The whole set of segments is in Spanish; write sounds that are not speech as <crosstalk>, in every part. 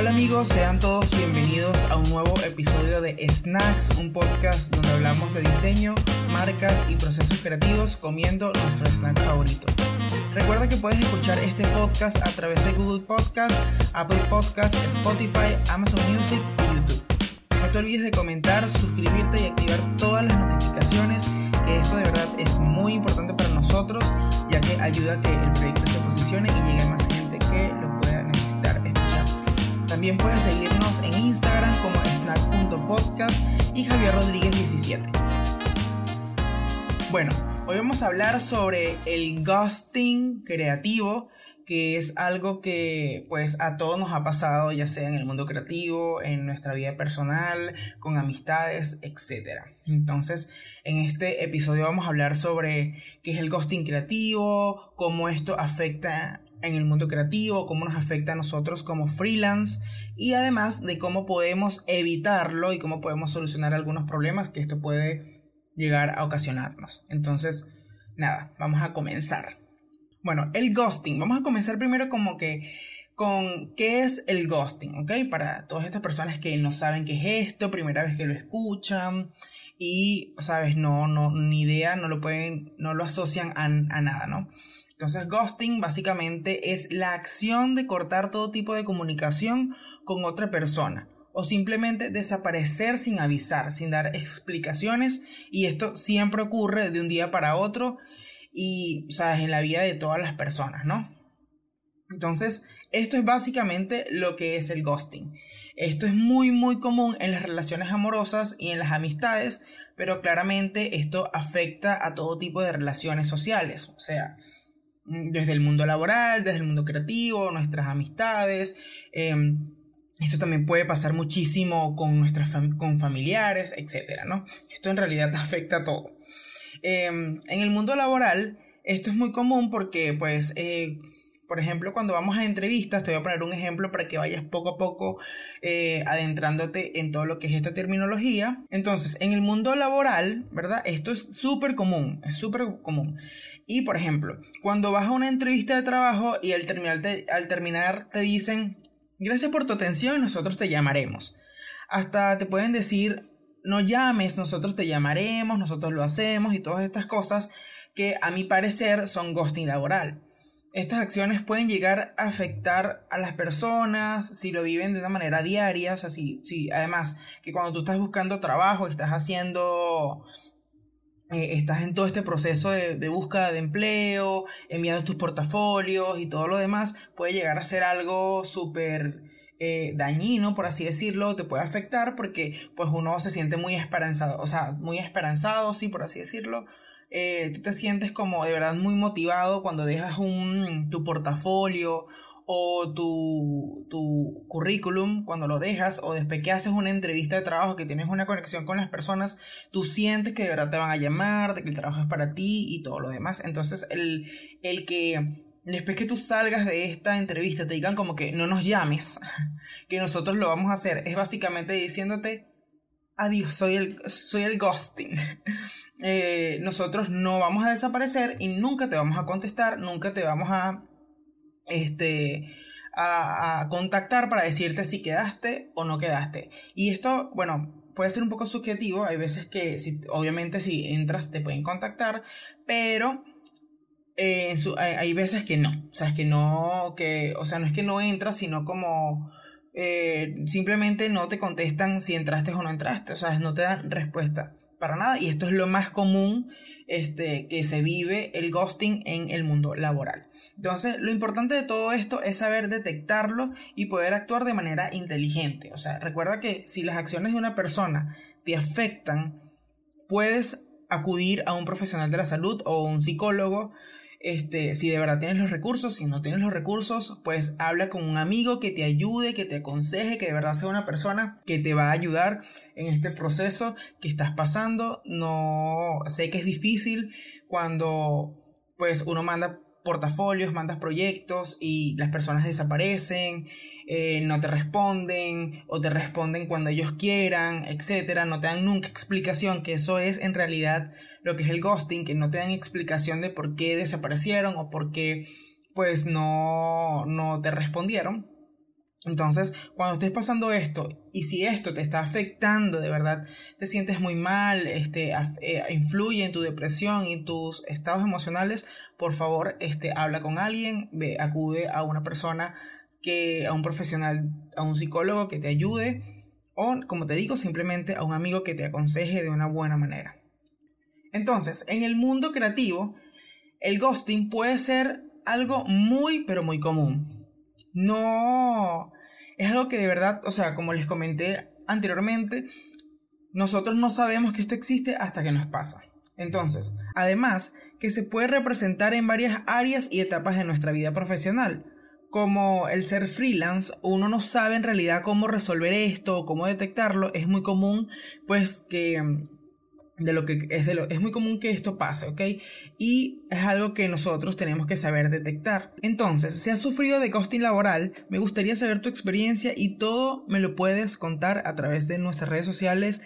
Hola amigos, sean todos bienvenidos a un nuevo episodio de Snacks, un podcast donde hablamos de diseño, marcas y procesos creativos comiendo nuestro snack favorito. Recuerda que puedes escuchar este podcast a través de Google Podcast, Apple Podcast, Spotify, Amazon Music y YouTube. No te olvides de comentar, suscribirte y activar todas las notificaciones, esto de verdad es muy importante para nosotros, ya que ayuda a que el proyecto se posicione y llegue a más También puedes seguirnos en Instagram como snack.podcast y Javier Rodríguez 17. Bueno, hoy vamos a hablar sobre el ghosting creativo, que es algo que pues a todos nos ha pasado, ya sea en el mundo creativo, en nuestra vida personal, con amistades, etc. Entonces, en este episodio vamos a hablar sobre qué es el ghosting creativo, cómo esto afecta en el mundo creativo, cómo nos afecta a nosotros como freelance y además de cómo podemos evitarlo y cómo podemos solucionar algunos problemas que esto puede llegar a ocasionarnos. Entonces, nada, vamos a comenzar. Bueno, el ghosting. Vamos a comenzar primero como que con qué es el ghosting, ¿ok? Para todas estas personas que no saben qué es esto, primera vez que lo escuchan y, sabes, no, no, ni idea, no lo pueden, no lo asocian a, a nada, ¿no? Entonces, ghosting básicamente es la acción de cortar todo tipo de comunicación con otra persona o simplemente desaparecer sin avisar, sin dar explicaciones y esto siempre ocurre de un día para otro y, sabes, en la vida de todas las personas, ¿no? Entonces, esto es básicamente lo que es el ghosting. Esto es muy muy común en las relaciones amorosas y en las amistades, pero claramente esto afecta a todo tipo de relaciones sociales, o sea, desde el mundo laboral, desde el mundo creativo, nuestras amistades. Em, esto también puede pasar muchísimo con nuestras con familiares, etcétera, ¿no? Esto en realidad <laughs> afecta a todo. Em, en el mundo laboral, esto es muy común porque, pues, eh, por ejemplo, cuando vamos a entrevistas, te voy a poner un ejemplo para que vayas poco a poco eh, adentrándote en todo lo que es esta terminología. Entonces, en el mundo laboral, ¿verdad? Esto es súper común, es súper común. Y, por ejemplo, cuando vas a una entrevista de trabajo y al terminar, te, al terminar te dicen, gracias por tu atención, nosotros te llamaremos. Hasta te pueden decir, no llames, nosotros te llamaremos, nosotros lo hacemos y todas estas cosas que a mi parecer son ghosting laboral. Estas acciones pueden llegar a afectar a las personas si lo viven de una manera diaria, o sea, si, además que cuando tú estás buscando trabajo, estás haciendo, eh, estás en todo este proceso de, de, búsqueda de empleo, enviando tus portafolios y todo lo demás, puede llegar a ser algo súper eh, dañino, por así decirlo, te puede afectar porque pues uno se siente muy esperanzado, o sea, muy esperanzado, sí, por así decirlo, eh, tú te sientes como de verdad muy motivado cuando dejas un, tu portafolio o tu, tu currículum, cuando lo dejas, o después que haces una entrevista de trabajo, que tienes una conexión con las personas, tú sientes que de verdad te van a llamar, de que el trabajo es para ti y todo lo demás. Entonces, el, el que después que tú salgas de esta entrevista te digan como que no nos llames, <laughs> que nosotros lo vamos a hacer, es básicamente diciéndote, adiós, soy el, soy el ghosting. <laughs> Eh, nosotros no vamos a desaparecer y nunca te vamos a contestar, nunca te vamos a, este, a, contactar para decirte si quedaste o no quedaste. Y esto, bueno, puede ser un poco subjetivo, hay veces que obviamente si entras te pueden contactar, pero eh, hay, veces que no, o sea, es que no, que, o sea, no es que no entras, sino como eh, simplemente no te contestan si entraste o no entraste, o sea, no te dan respuesta para nada y esto es lo más común este, que se vive el ghosting en el mundo laboral. Entonces, lo importante de todo esto es saber detectarlo y poder actuar de manera inteligente. O sea, recuerda que si las acciones de una persona te afectan, puedes acudir a un profesional de la salud o un psicólogo este, si de verdad tienes los recursos, si no tienes los recursos, pues habla con un amigo que te ayude, que te aconseje, que de verdad sea una persona que te va a ayudar en este proceso que estás pasando. No sé que es difícil cuando pues uno manda portafolios, mandas proyectos y las personas desaparecen, eh, no te responden o te responden cuando ellos quieran, etcétera, no te dan nunca explicación, que eso es en realidad lo que es el ghosting, que no te dan explicación de por qué desaparecieron o por qué pues no, no te respondieron. Entonces, cuando estés pasando esto y si esto te está afectando de verdad, te sientes muy mal, este, eh, influye en tu depresión y tus estados emocionales, por favor, este, habla con alguien, ve, acude a una persona que, a un profesional, a un psicólogo que te ayude o, como te digo, simplemente a un amigo que te aconseje de una buena manera. Entonces, en el mundo creativo, el ghosting puede ser algo muy, pero muy común no es algo que de verdad, o sea, como les comenté anteriormente, nosotros no sabemos que esto existe hasta que nos pasa. Entonces, además, que se puede representar en varias áreas y etapas de nuestra vida profesional. Como el ser freelance, uno no sabe en realidad cómo resolver esto o cómo detectarlo, es muy común pues que de lo que es de lo es muy común que esto pase, ¿ok? Y es algo que nosotros tenemos que saber detectar. Entonces, si has sufrido de ghosting laboral, me gustaría saber tu experiencia y todo me lo puedes contar a través de nuestras redes sociales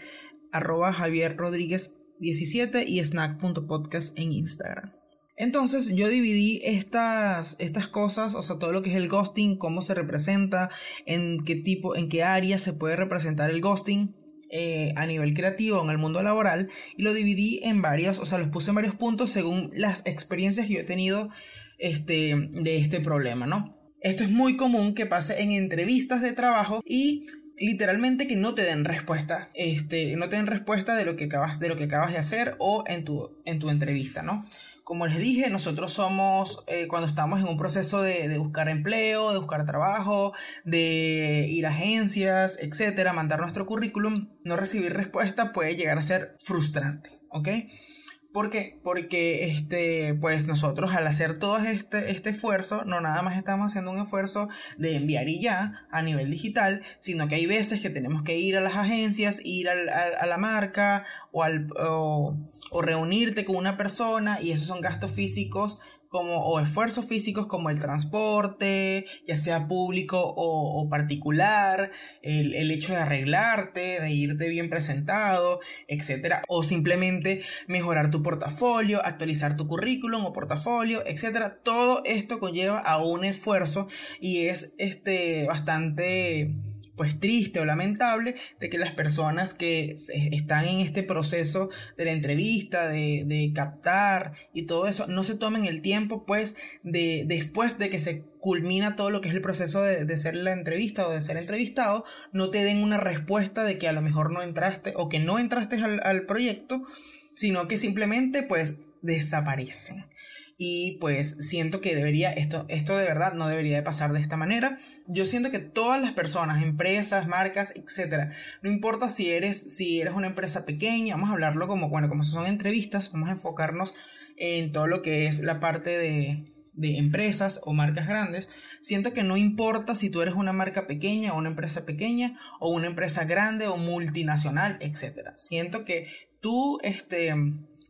arroba Javier Rodríguez 17 y snack.podcast en Instagram. Entonces yo dividí estas, estas cosas, o sea, todo lo que es el ghosting, cómo se representa, en qué tipo, en qué área se puede representar el ghosting eh, a nivel creativo en el mundo laboral y lo dividí en varios, o sea, los puse en varios puntos según las experiencias que yo he tenido este, de este problema, ¿no? Esto es muy común que pase en entrevistas de trabajo y literalmente que no te den respuesta, este, no te den respuesta de lo que acabas, de lo que acabas de hacer o en tu, en tu entrevista, ¿no? Como les dije, nosotros somos, eh, cuando estamos en un proceso de, buscar empleo, de buscar trabajo, de ir a agencias, etcétera, mandar nuestro currículum, no recibir respuesta puede llegar a ser frustrante, ¿ok? ¿Por qué? Porque este, pues nosotros al hacer todo este, este esfuerzo, no nada más estamos haciendo un esfuerzo de enviar y ya a nivel digital, sino que hay veces que tenemos que ir a las agencias, ir a la marca o, al, o, o reunirte con una persona y esos son gastos físicos como, o esfuerzos físicos como el transporte, ya sea público o, particular, el, el, hecho de arreglarte, de irte bien presentado, etc. O simplemente mejorar tu portafolio, actualizar tu currículum o portafolio, etc. Todo esto conlleva a un esfuerzo y es este, bastante pues triste o lamentable de que las personas que están en este proceso de la entrevista, de, de captar y todo eso, no se tomen el tiempo pues de después de que se culmina todo lo que es el proceso de, de ser la entrevista o de ser entrevistado, no te den una respuesta de que a lo mejor no entraste o que no entraste al, al proyecto, sino que simplemente pues desaparecen y pues siento que debería, esto, esto de verdad no debería de pasar de esta manera. Yo siento que todas las personas, empresas, marcas, etcétera, no importa si eres, si eres una empresa pequeña, vamos a hablarlo como, bueno, como son entrevistas, vamos a enfocarnos en todo lo que es la parte de, de empresas o marcas grandes, siento que no importa si tú eres una marca pequeña o una empresa pequeña o una empresa grande o multinacional, etcétera. Siento que tú, este,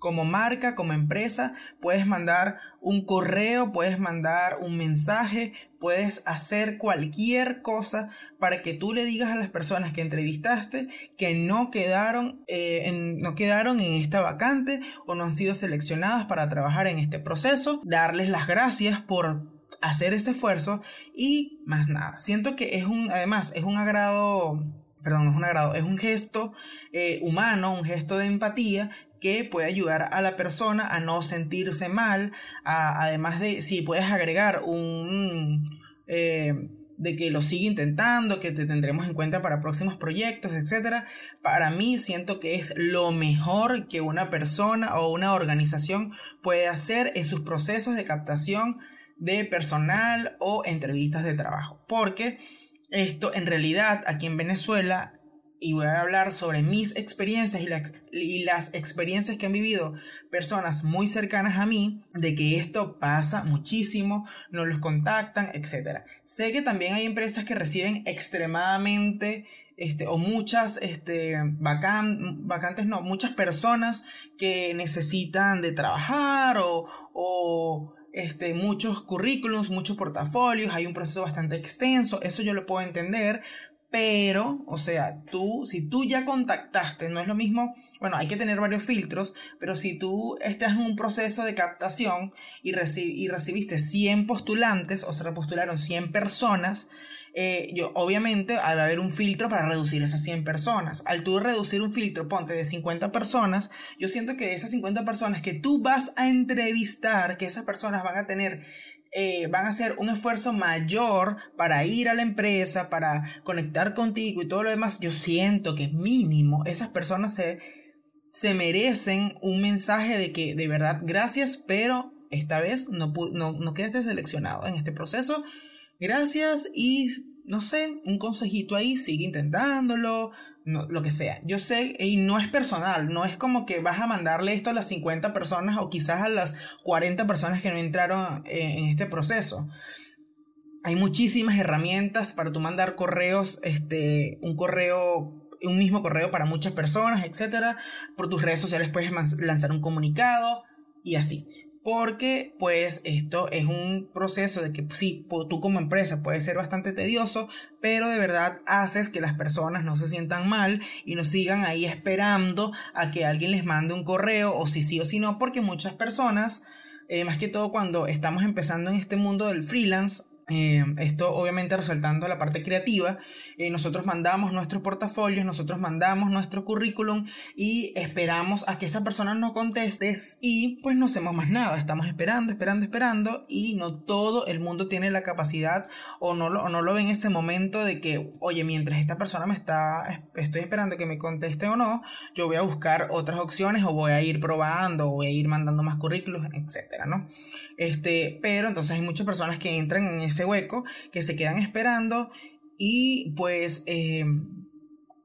como marca, como empresa, puedes mandar un correo, puedes mandar un mensaje, puedes hacer cualquier cosa para que tú le digas a las personas que entrevistaste que no quedaron, eh, en, no quedaron en esta vacante o no han sido seleccionadas para trabajar en este proceso, darles las gracias por hacer ese esfuerzo y más nada. Siento que es un, además, es un agrado perdón, no es un agrado, es un gesto eh, humano, un gesto de empatía que puede ayudar a la persona a no sentirse mal, además de si puedes agregar un... Eh, de que lo sigue intentando, que te tendremos en cuenta para próximos proyectos, etc. Para mí siento que es lo mejor que una persona o una organización puede hacer en sus procesos de captación de personal o entrevistas de trabajo. Porque esto en realidad aquí en Venezuela y voy a hablar sobre mis experiencias y, las experiencias que han vivido personas muy cercanas a mí, de que esto pasa muchísimo, no los contactan, etc. Sé que también hay empresas que reciben extremadamente este, o muchas este, vacantes, no, muchas personas que necesitan de trabajar o, o este, muchos currículums, muchos portafolios, hay un proceso bastante extenso, eso yo lo puedo entender, Pero, o sea, tú, si tú ya contactaste, no es lo mismo, bueno, hay que tener varios filtros, pero si tú estás en un proceso de captación y, y recibiste 100 postulantes o se repostularon 100 personas, eh, yo, obviamente va a haber un filtro para reducir esas 100 personas. Al tú reducir un filtro, ponte de 50 personas, yo siento que esas 50 personas que tú vas a entrevistar, que esas personas van a tener eh, van a hacer un esfuerzo mayor para ir a la empresa, para conectar contigo y todo lo demás, yo siento que mínimo esas personas se, se merecen un mensaje de que de verdad gracias, pero esta vez no, no, no quedaste seleccionado en este proceso. Gracias y no sé, un consejito ahí, sigue intentándolo, no, lo que sea. Yo sé, y no es personal, no es como que vas a mandarle esto a las 50 personas o quizás a las 40 personas que no entraron eh, en este proceso. Hay muchísimas herramientas para tú mandar correos, este, un correo, un mismo correo para muchas personas, etc. Por tus redes sociales puedes lanzar un comunicado y así porque pues esto es un proceso de que sí, tú como empresa puede ser bastante tedioso, pero de verdad haces que las personas no se sientan mal y no sigan ahí esperando a que alguien les mande un correo o si sí o si no, porque muchas personas, eh, más que todo cuando estamos empezando en este mundo del freelance, eh, esto obviamente resaltando la parte creativa. Eh, nosotros mandamos nuestros portafolios, nosotros mandamos nuestro currículum y esperamos a que esa persona nos conteste y pues no hacemos más nada. Estamos esperando, esperando, esperando y no todo el mundo tiene la capacidad o no lo, no lo ve en ese momento de que, oye, mientras esta persona me está, estoy esperando que me conteste o no, yo voy a buscar otras opciones o voy a ir probando o voy a ir mandando más currículos, etcétera, ¿no? Este, pero entonces hay muchas personas que entran en ese hueco, que se quedan esperando y pues eh,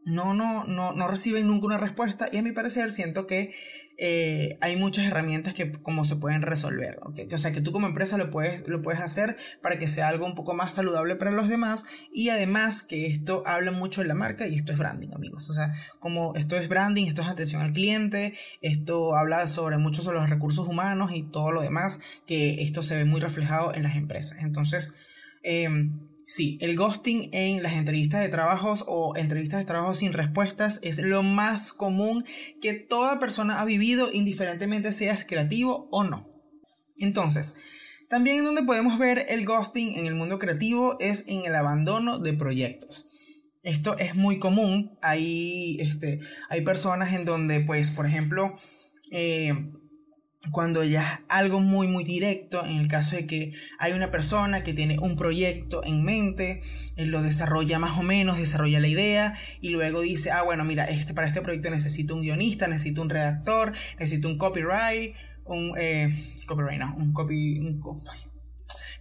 no, no, no, no reciben nunca una respuesta y a mi parecer siento que eh, hay muchas herramientas que como se pueden resolver, o sea que tú como empresa lo puedes, lo puedes hacer para que sea algo un poco más saludable para los demás. Y además que esto habla mucho de la marca y esto es branding amigos, o sea como esto es branding, esto es atención al cliente, esto habla sobre mucho sobre los recursos humanos y todo lo demás, que esto se ve muy reflejado en las empresas, entonces em, Sí, el ghosting en las entrevistas de trabajos o entrevistas de trabajo sin respuestas es lo más común que toda persona ha vivido, indiferentemente seas creativo o no. Entonces, también donde podemos ver el ghosting en el mundo creativo es en el abandono de proyectos. Esto es muy común. Hay, este, hay personas en donde, pues, por ejemplo, eh, cuando ya es algo muy muy directo, en el caso de que hay una persona que tiene un proyecto en mente, él lo desarrolla más o menos, desarrolla la idea y luego dice, ah bueno, mira, este, para este proyecto necesito un guionista, necesito un redactor, necesito un copyright, un eh, copyright, no, un copy, un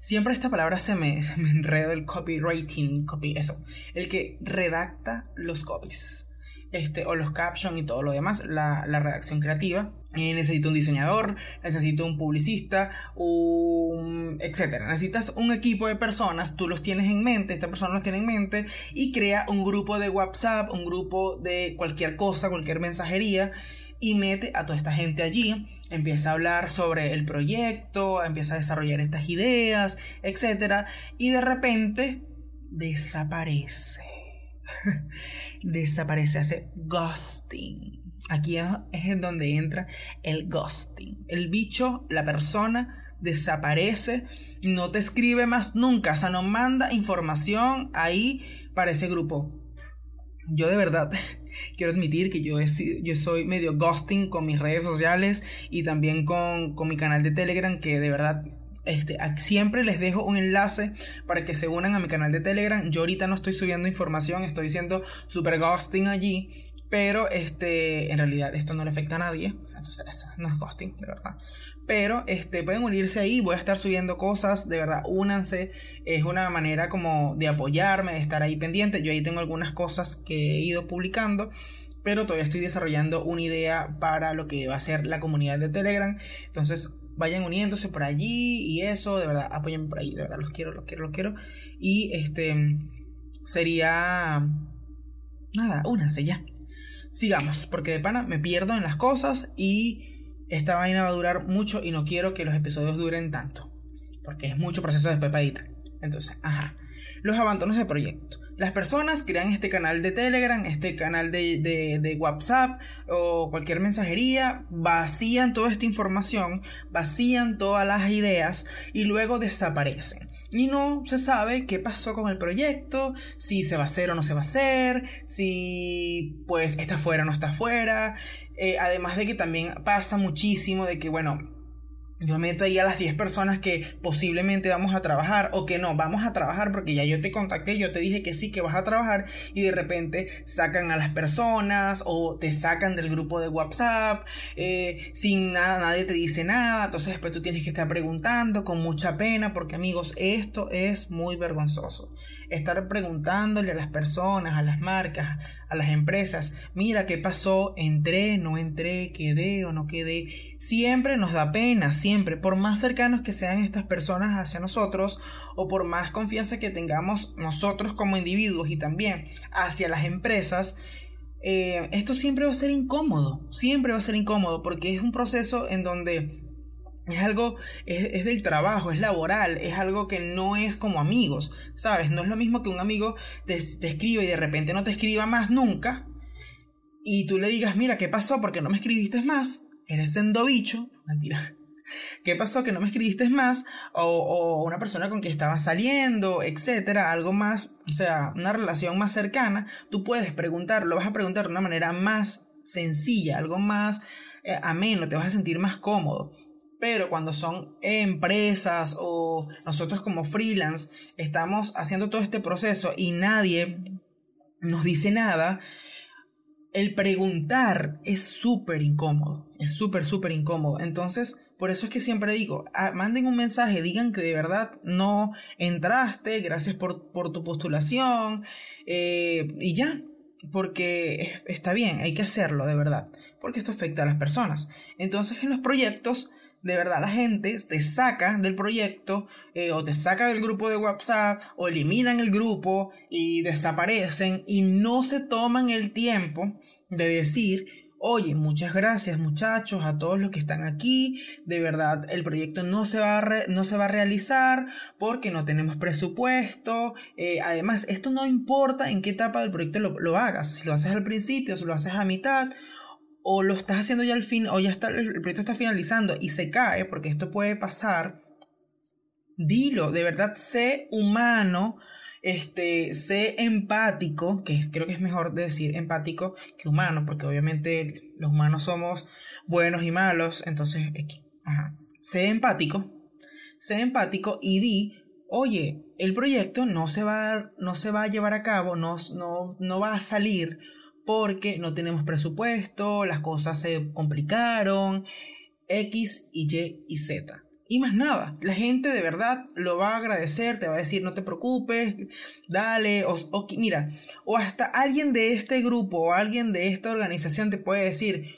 Siempre esta palabra se me, <laughs> se me enredo el copywriting, copy, eso, el que redacta los copies este, o los captions y todo lo demás, la, redacción creativa. Eh, necesito un diseñador, necesito un publicista, un etcétera. Necesitas un equipo de personas, tú los tienes en mente, esta persona los tiene en mente y crea un grupo de WhatsApp, un grupo de cualquier cosa, cualquier mensajería y mete a toda esta gente allí, empieza a hablar sobre el proyecto, empieza a desarrollar estas ideas, etcétera, y de repente desaparece. <laughs> desaparece, hace ghosting. Aquí es en donde entra el ghosting. El bicho, la persona, desaparece, no te escribe más nunca, o sea, no manda información ahí para ese grupo. Yo de verdad <laughs> quiero admitir que yo, yo soy medio ghosting con mis redes sociales y también con, con mi canal de Telegram, que de verdad este, siempre les dejo un enlace para que se unan a mi canal de Telegram. Yo ahorita no estoy subiendo información, estoy diciendo super ghosting allí. Pero este, en realidad esto no le afecta a nadie. No es ghosting, de verdad. Pero este, pueden unirse ahí. Voy a estar subiendo cosas. De verdad, únanse. Es una manera como de apoyarme, de estar ahí pendiente. Yo ahí tengo algunas cosas que he ido publicando pero todavía estoy desarrollando una idea para lo que va a ser la comunidad de Telegram. Entonces, vayan uniéndose por allí y eso, de verdad, apoyen por ahí, de verdad, los quiero, los quiero, los quiero. Y este sería nada, únanse ya. Sigamos, porque de pana me pierdo en las cosas y esta vaina va a durar mucho y no quiero que los episodios duren tanto, porque es mucho proceso de pepadita. Entonces, ajá. los abandonos de proyecto. Las personas crean este canal de Telegram, este canal de, WhatsApp o cualquier mensajería, vacían toda esta información, vacían todas las ideas y luego desaparecen. Y no se sabe qué pasó con el proyecto, si se va a hacer o no se va a hacer, si pues está fuera o no está fuera. Eh, además de que también pasa muchísimo de que, bueno, yo meto ahí a las 10 personas que posiblemente vamos a trabajar o que no, vamos a trabajar porque ya yo te contacté, yo te dije que sí, que vas a trabajar y de repente sacan a las personas o te sacan del grupo de WhatsApp eh, sin nada, nadie te dice nada, entonces después tú tienes que estar preguntando con mucha pena porque amigos, esto es muy vergonzoso. Estar preguntándole a las personas, a las marcas, a las empresas, mira qué pasó, entré, no entré, quedé o no quedé. Siempre nos da pena, siempre, por más cercanos que sean estas personas hacia nosotros o por más confianza que tengamos nosotros como individuos y también hacia las empresas, eh, esto siempre va a ser incómodo, siempre va a ser incómodo porque es un proceso en donde es algo, es, del trabajo, es laboral, es algo que no es como amigos, ¿sabes? No es lo mismo que un amigo te, escriba y de repente no te escriba más nunca y tú le digas, mira, ¿qué pasó? Porque no me escribiste más, eres sendo bicho, <laughs> mentira. ¿Qué pasó que no me escribiste más? O, una persona con quien estabas saliendo, etcétera, algo más, o sea, una relación más cercana, tú puedes preguntar, lo vas a preguntar de una manera más sencilla, algo más eh, ameno, te vas a sentir más cómodo. Pero cuando son empresas o nosotros como freelance estamos haciendo todo este proceso y nadie nos dice nada, el preguntar es súper incómodo. Es súper, súper incómodo. Entonces, por eso es que siempre digo, ah, manden un mensaje, digan que de verdad no entraste, gracias por, tu postulación eh, y ya. Porque está bien, hay que hacerlo de verdad. Porque esto afecta a las personas. Entonces, en los proyectos de verdad la gente te saca del proyecto eh, o te saca del grupo de WhatsApp o eliminan el grupo y desaparecen y no se toman el tiempo de decir Oye, muchas gracias muchachos a todos los que están aquí. De verdad, el proyecto no se va a, no se va a realizar porque no tenemos presupuesto. Eh, además, esto no importa en qué etapa del proyecto lo, lo hagas. Si lo haces al principio, si lo haces a mitad o lo estás haciendo ya al fin, o ya está, el proyecto está finalizando y se cae, porque esto puede pasar, dilo, de verdad, sé humano, este, sé empático, que creo que es mejor decir empático que humano, porque obviamente los humanos somos buenos y malos, entonces, ajá, sé empático, sé empático y di, oye, el proyecto no se va, no se va a llevar a cabo, no, no, no va a salir porque no tenemos presupuesto, las cosas se complicaron, X y Y y Z. Y más nada, la gente de verdad lo va a agradecer, te va a decir no te preocupes, dale, o, mira, o hasta alguien de este grupo o alguien de esta organización te puede decir,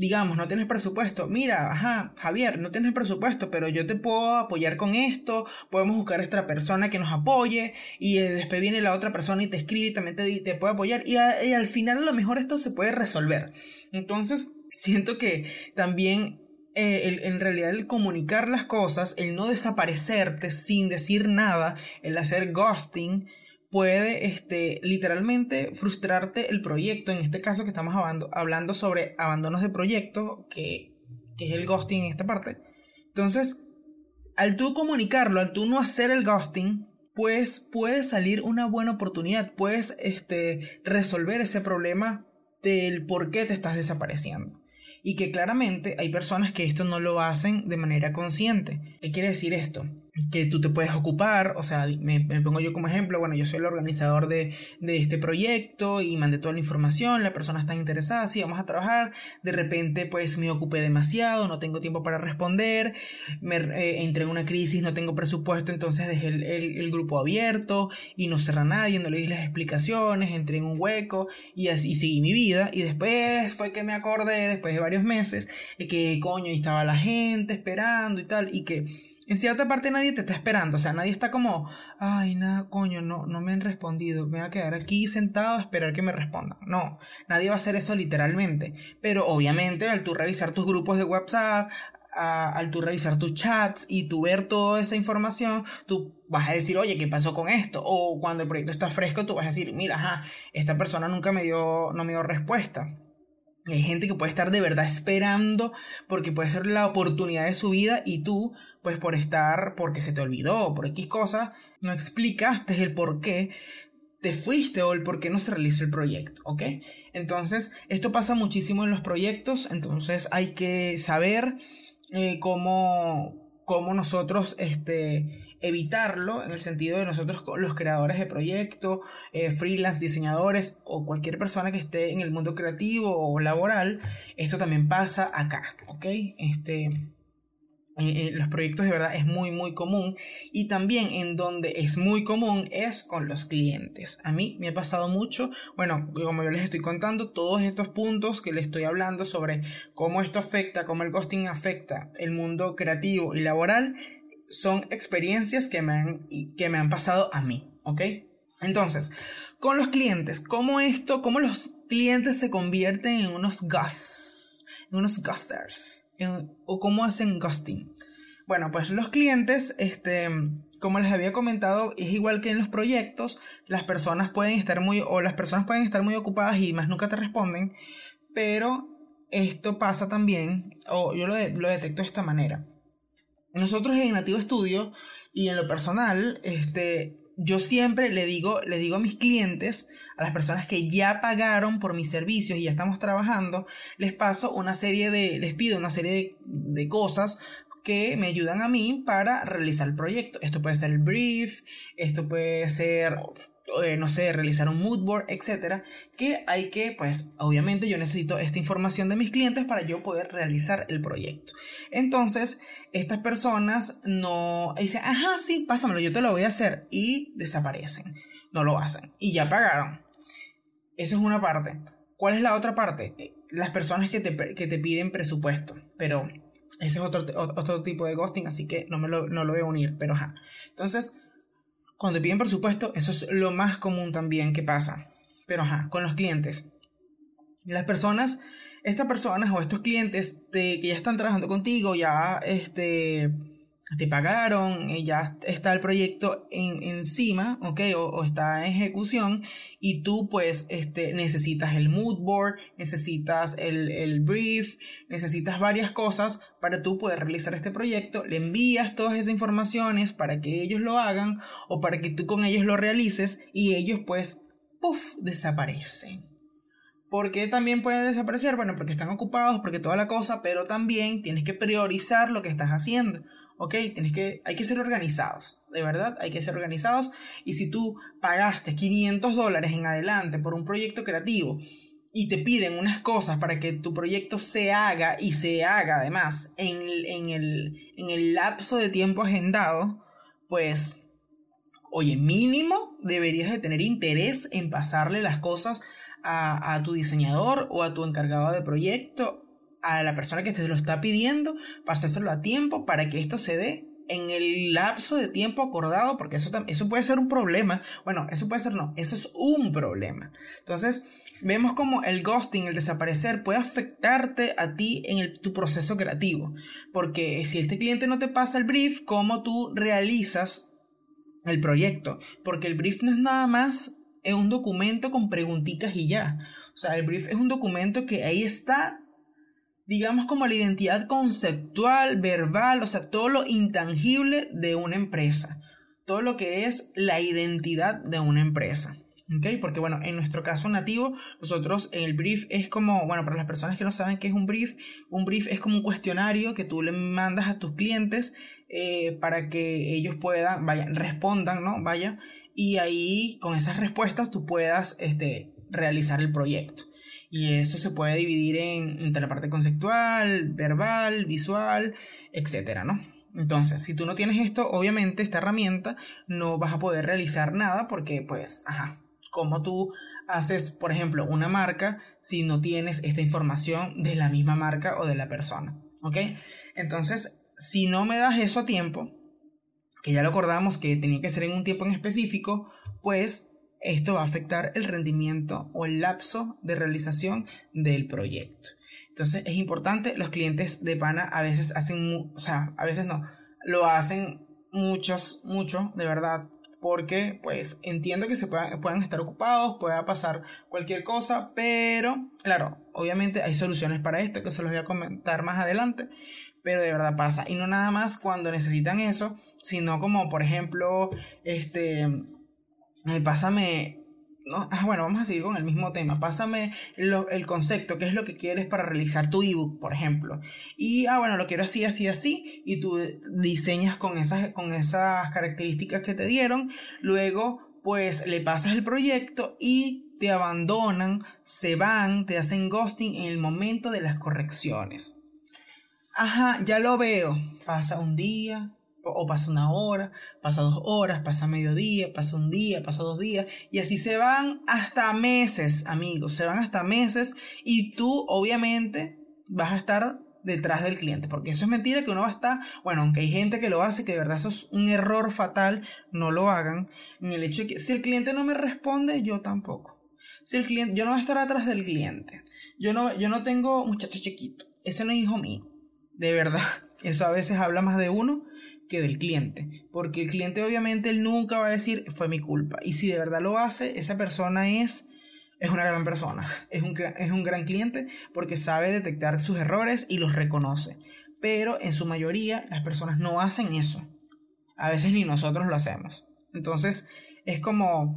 digamos, no tienes presupuesto, mira, ajá, Javier, no tienes presupuesto, pero yo te puedo apoyar con esto, podemos buscar a esta persona que nos apoye y después viene la otra persona y te escribe y también te, te puede apoyar y, al final a lo mejor esto se puede resolver. Entonces, siento que también eh, en realidad el comunicar las cosas, el no desaparecerte sin decir nada, el hacer ghosting, puede este, literalmente frustrarte el proyecto. En este caso que estamos hablando, sobre abandonos de proyectos, que, es el ghosting en esta parte. Entonces, al tú comunicarlo, al tú no hacer el ghosting, pues puede salir una buena oportunidad, puedes este, resolver ese problema del por qué te estás desapareciendo. Y que claramente hay personas que esto no lo hacen de manera consciente. ¿Qué quiere decir esto? Que tú te puedes ocupar, o sea, me, pongo yo como ejemplo, bueno, yo soy el organizador de, este proyecto y mandé toda la información, la persona está interesada, sí, vamos a trabajar, de repente pues me ocupé demasiado, no tengo tiempo para responder, me eh, entré en una crisis, no tengo presupuesto, entonces dejé el, grupo abierto y no cerra nadie, no le di las explicaciones, entré en un hueco y así seguí mi vida. Y después fue que me acordé, después de varios meses, que coño, y estaba la gente esperando y tal, y que en cierta parte nadie te está esperando, o sea, nadie está como, ay, nada, coño, no, no me han respondido, me voy a quedar aquí sentado a esperar que me respondan. No, nadie va a hacer eso literalmente, pero obviamente al tú revisar tus grupos de WhatsApp, al tú revisar tus chats y tú ver toda esa información, tú vas a decir, oye, ¿qué pasó con esto? O cuando el proyecto está fresco, tú vas a decir, mira, ajá, esta persona nunca me dio, no me dio respuesta. hay gente que puede estar de verdad esperando porque puede ser la oportunidad de su vida y tú, pues por estar, porque se te olvidó, por X cosa, no explicaste el por qué te fuiste o el por qué no se realizó el proyecto, ¿ok? Entonces, esto pasa muchísimo en los proyectos, entonces hay que saber eh, cómo, cómo, nosotros este, evitarlo, en el sentido de nosotros los creadores de proyecto, eh, freelance, diseñadores o cualquier persona que esté en el mundo creativo o laboral, esto también pasa acá, ¿ok? Este, en los proyectos de verdad es muy muy común y también en donde es muy común es con los clientes. A mí me ha pasado mucho, bueno, como yo les estoy contando, todos estos puntos que les estoy hablando sobre cómo esto afecta, cómo el ghosting afecta el mundo creativo y laboral, son experiencias que me han, que me han pasado a mí, ¿ok? Entonces, con los clientes, ¿cómo esto, cómo los clientes se convierten en unos ghosts, en unos o cómo hacen ghosting. Bueno, pues los clientes, este, como les había comentado, es igual que en los proyectos, las personas pueden estar muy, o las personas pueden estar muy ocupadas y más nunca te responden, pero esto pasa también, o yo lo, lo detecto de esta manera. Nosotros en Nativo Studio y en lo personal, este, yo siempre le digo, le digo a mis clientes, a las personas que ya pagaron por mis servicios y ya estamos trabajando, les paso una serie de, les pido una serie de, cosas que me ayudan a mí para realizar el proyecto. Esto puede ser el brief, esto puede ser eh, no sé, realizar un mood board, etcétera, que hay que, pues, obviamente yo necesito esta información de mis clientes para yo poder realizar el proyecto. Entonces, estas personas no dicen, ajá, sí, pásamelo, yo te lo voy a hacer, y desaparecen, no lo hacen, y ya pagaron. Eso es una parte. ¿Cuál es la otra parte? Eh, las personas que te, piden presupuesto, pero ese es otro, otro tipo de ghosting, así que no, me lo, no lo voy a unir, pero ajá. Entonces, cuando piden presupuesto, eso es lo más común también que pasa. Pero ajá, con los clientes. Las personas, estas personas o estos clientes que ya están trabajando contigo, ya este, te pagaron, eh, ya está el proyecto en, encima, ¿ok? O, está en ejecución y tú pues este, necesitas el mood board, necesitas el, el, brief, necesitas varias cosas para tú poder realizar este proyecto, le envías todas esas informaciones para que ellos lo hagan o para que tú con ellos lo realices y ellos pues, puff, desaparecen. ¿Por qué también pueden desaparecer? Bueno, porque están ocupados, porque toda la cosa, pero también tienes que priorizar lo que estás haciendo. ¿ok? Tienes que, hay que ser organizados, de verdad, hay que ser organizados. Y si tú pagaste 500 dólares en adelante por un proyecto creativo y te piden unas cosas para que tu proyecto se haga y se haga además en, en, el, en el lapso de tiempo agendado, pues, oye, mínimo deberías de tener interés en pasarle las cosas a, tu diseñador o a tu encargado de proyecto a la persona que te lo está pidiendo hacerlo a tiempo para que esto se dé en el lapso de tiempo acordado, porque eso, eso puede ser un problema. Bueno, eso puede ser no, eso es un problema. Entonces, vemos como el ghosting, el desaparecer, puede afectarte a ti en tu proceso creativo. Porque si este cliente no te pasa el brief, ¿cómo tú realizas el proyecto? Porque el brief no es nada más un documento con preguntitas y ya. O sea, el brief es un documento que ahí está digamos como la identidad conceptual, verbal, o sea, todo lo intangible de una empresa, todo lo que es la identidad de una empresa. ¿Ok? Porque bueno, en nuestro caso nativo, nosotros el brief es como, bueno, para las personas que no saben qué es un brief, un brief es como un cuestionario que tú le mandas a tus clientes eh, para que ellos puedan, vaya, respondan, ¿no? Vaya, y ahí con esas respuestas tú puedas este, realizar el proyecto. Y eso se puede dividir en, entre la parte conceptual, verbal, visual, etcétera, ¿no? Entonces, si tú no tienes esto, obviamente esta herramienta no vas a poder realizar nada porque, pues, ajá, como tú haces, por ejemplo, una marca si no tienes esta información de la misma marca o de la persona, ¿ok? Entonces, si no me das eso a tiempo, que ya lo acordamos que tenía que ser en un tiempo en específico, pues esto va a afectar el rendimiento o el lapso de realización del proyecto. Entonces es importante, los clientes de pana a veces hacen, o sea, a veces no, lo hacen muchos, mucho, de verdad, porque pues entiendo que se puedan, estar ocupados, pueda pasar cualquier cosa, pero claro, obviamente hay soluciones para esto que se los voy a comentar más adelante, pero de verdad pasa. Y no nada más cuando necesitan eso, sino como por ejemplo, este, pásame ah, bueno, vamos a seguir con el mismo tema. Pásame el concepto, qué es lo que quieres para realizar tu ebook, por ejemplo. Y, ah, bueno, lo quiero así, así, así. Y tú diseñas con esas, con esas características que te dieron. Luego, pues le pasas el proyecto y te abandonan, se van, te hacen ghosting en el momento de las correcciones. Ajá, ya lo veo. Pasa un día, o pasa una hora, pasa dos horas, pasa mediodía, pasa un día, pasa dos días, y así se van hasta meses, amigos, se van hasta meses, y tú obviamente vas a estar detrás del cliente, porque eso es mentira que uno va a estar, bueno, aunque hay gente que lo hace, que de verdad eso es un error fatal, no lo hagan, en el hecho de que si el cliente no me responde, yo tampoco. Si el cliente, yo no voy a estar atrás del cliente. Yo no, yo no tengo muchacho chiquito. Ese no es hijo mío. De verdad. <laughs> Eso a veces habla más de uno que del cliente. Porque el cliente obviamente él nunca va a decir fue mi culpa. Y si de verdad lo hace, esa persona es, es una gran persona. <laughs> Es un, es un gran cliente porque sabe detectar sus errores y los reconoce. Pero en su mayoría las personas no hacen eso. A veces ni nosotros lo hacemos. Entonces es como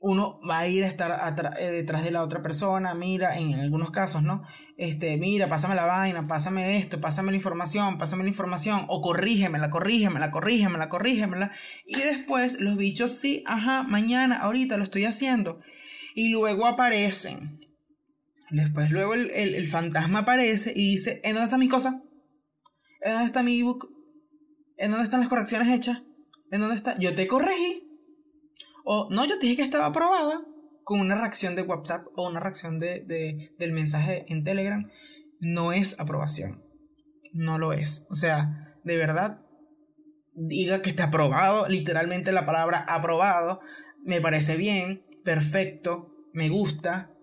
uno va a ir a estar eh, detrás de la otra persona, mira, en algunos casos, ¿no? Este, mira, pásame la vaina, pásame esto, pásame la información, pásame la información, o corrígemela, corrígemela, corrígemela, corrígemela. Y después los bichos, sí, ajá, mañana, ahorita lo estoy haciendo. Y luego aparecen. Después, luego el, el fantasma aparece y dice, ¿en dónde está mi cosa? ¿En dónde está mi ebook? ¿En dónde están las correcciones hechas? ¿En dónde está? Yo te corregí. O no, yo te dije que estaba aprobada con una reacción de WhatsApp o una reacción de, del mensaje en Telegram. No es aprobación. No lo es. O sea, de verdad, diga que está aprobado, literalmente la palabra aprobado, me parece bien, perfecto, me gusta,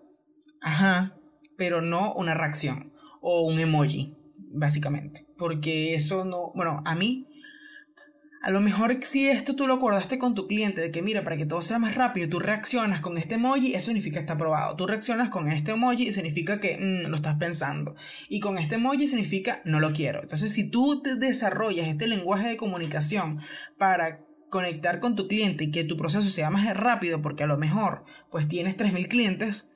ajá, pero no una reacción o un emoji, básicamente. Porque eso no, bueno, a mí a lo mejor si esto tú lo acordaste con tu cliente de que mira, para que todo sea más rápido, tú reaccionas con este emoji, eso significa que está aprobado. Tú reaccionas con este emoji, significa que mm, lo estás pensando. Y con este emoji significa no lo quiero. Entonces, si tú te desarrollas este lenguaje de comunicación para conectar con tu cliente y que tu proceso sea más rápido, porque a lo mejor pues tienes 3.000 clientes,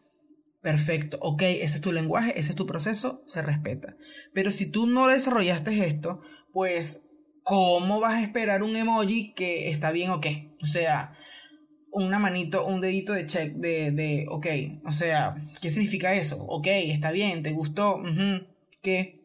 perfecto, ok, ese es tu lenguaje, ese es tu proceso, se respeta. Pero si tú no desarrollaste esto, pues ¿cómo vas a esperar un emoji que está bien o qué? O sea, una manito, un dedito de check de, de ok. O sea, ¿qué significa eso? Ok, está bien, te gustó, ¿qué?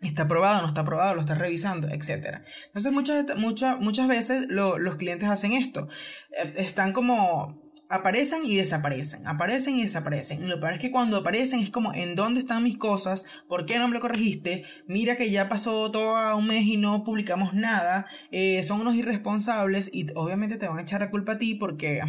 está aprobado, no está aprobado, lo estás revisando, etc. Entonces muchas, muchas, muchas veces los clientes hacen esto. Eh, están como aparecen y desaparecen, aparecen y desaparecen. Y lo peor es que cuando aparecen es como, ¿en dónde están mis cosas? ¿Por qué no me lo corregiste? Mira que ya pasó todo un mes y no publicamos nada. Eh, son unos irresponsables y obviamente te van a echar la culpa a ti porque,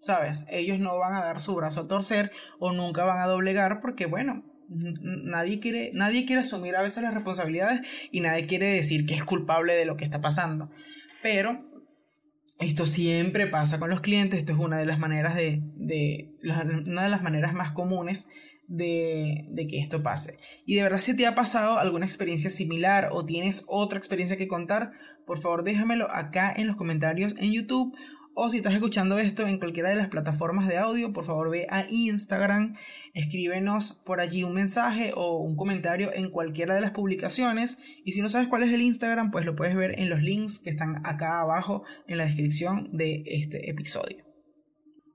¿sabes? Ellos no van a dar su brazo a torcer o nunca van a doblegar porque, bueno, nadie quiere, nadie quiere asumir a veces las responsabilidades y nadie quiere decir que es culpable de lo que está pasando. Pero esto siempre pasa con los clientes, esto es una de las maneras de, de una de las maneras más comunes de, de, que esto pase. Y de verdad si te ha pasado alguna experiencia similar o tienes otra experiencia que contar, por favor déjamelo acá en los comentarios en YouTube o si estás escuchando esto en cualquiera de las plataformas de audio, por favor ve a Instagram, escríbenos por allí un mensaje o un comentario en cualquiera de las publicaciones. Y si no sabes cuál es el Instagram, pues lo puedes ver en los links que están acá abajo en la descripción de este episodio.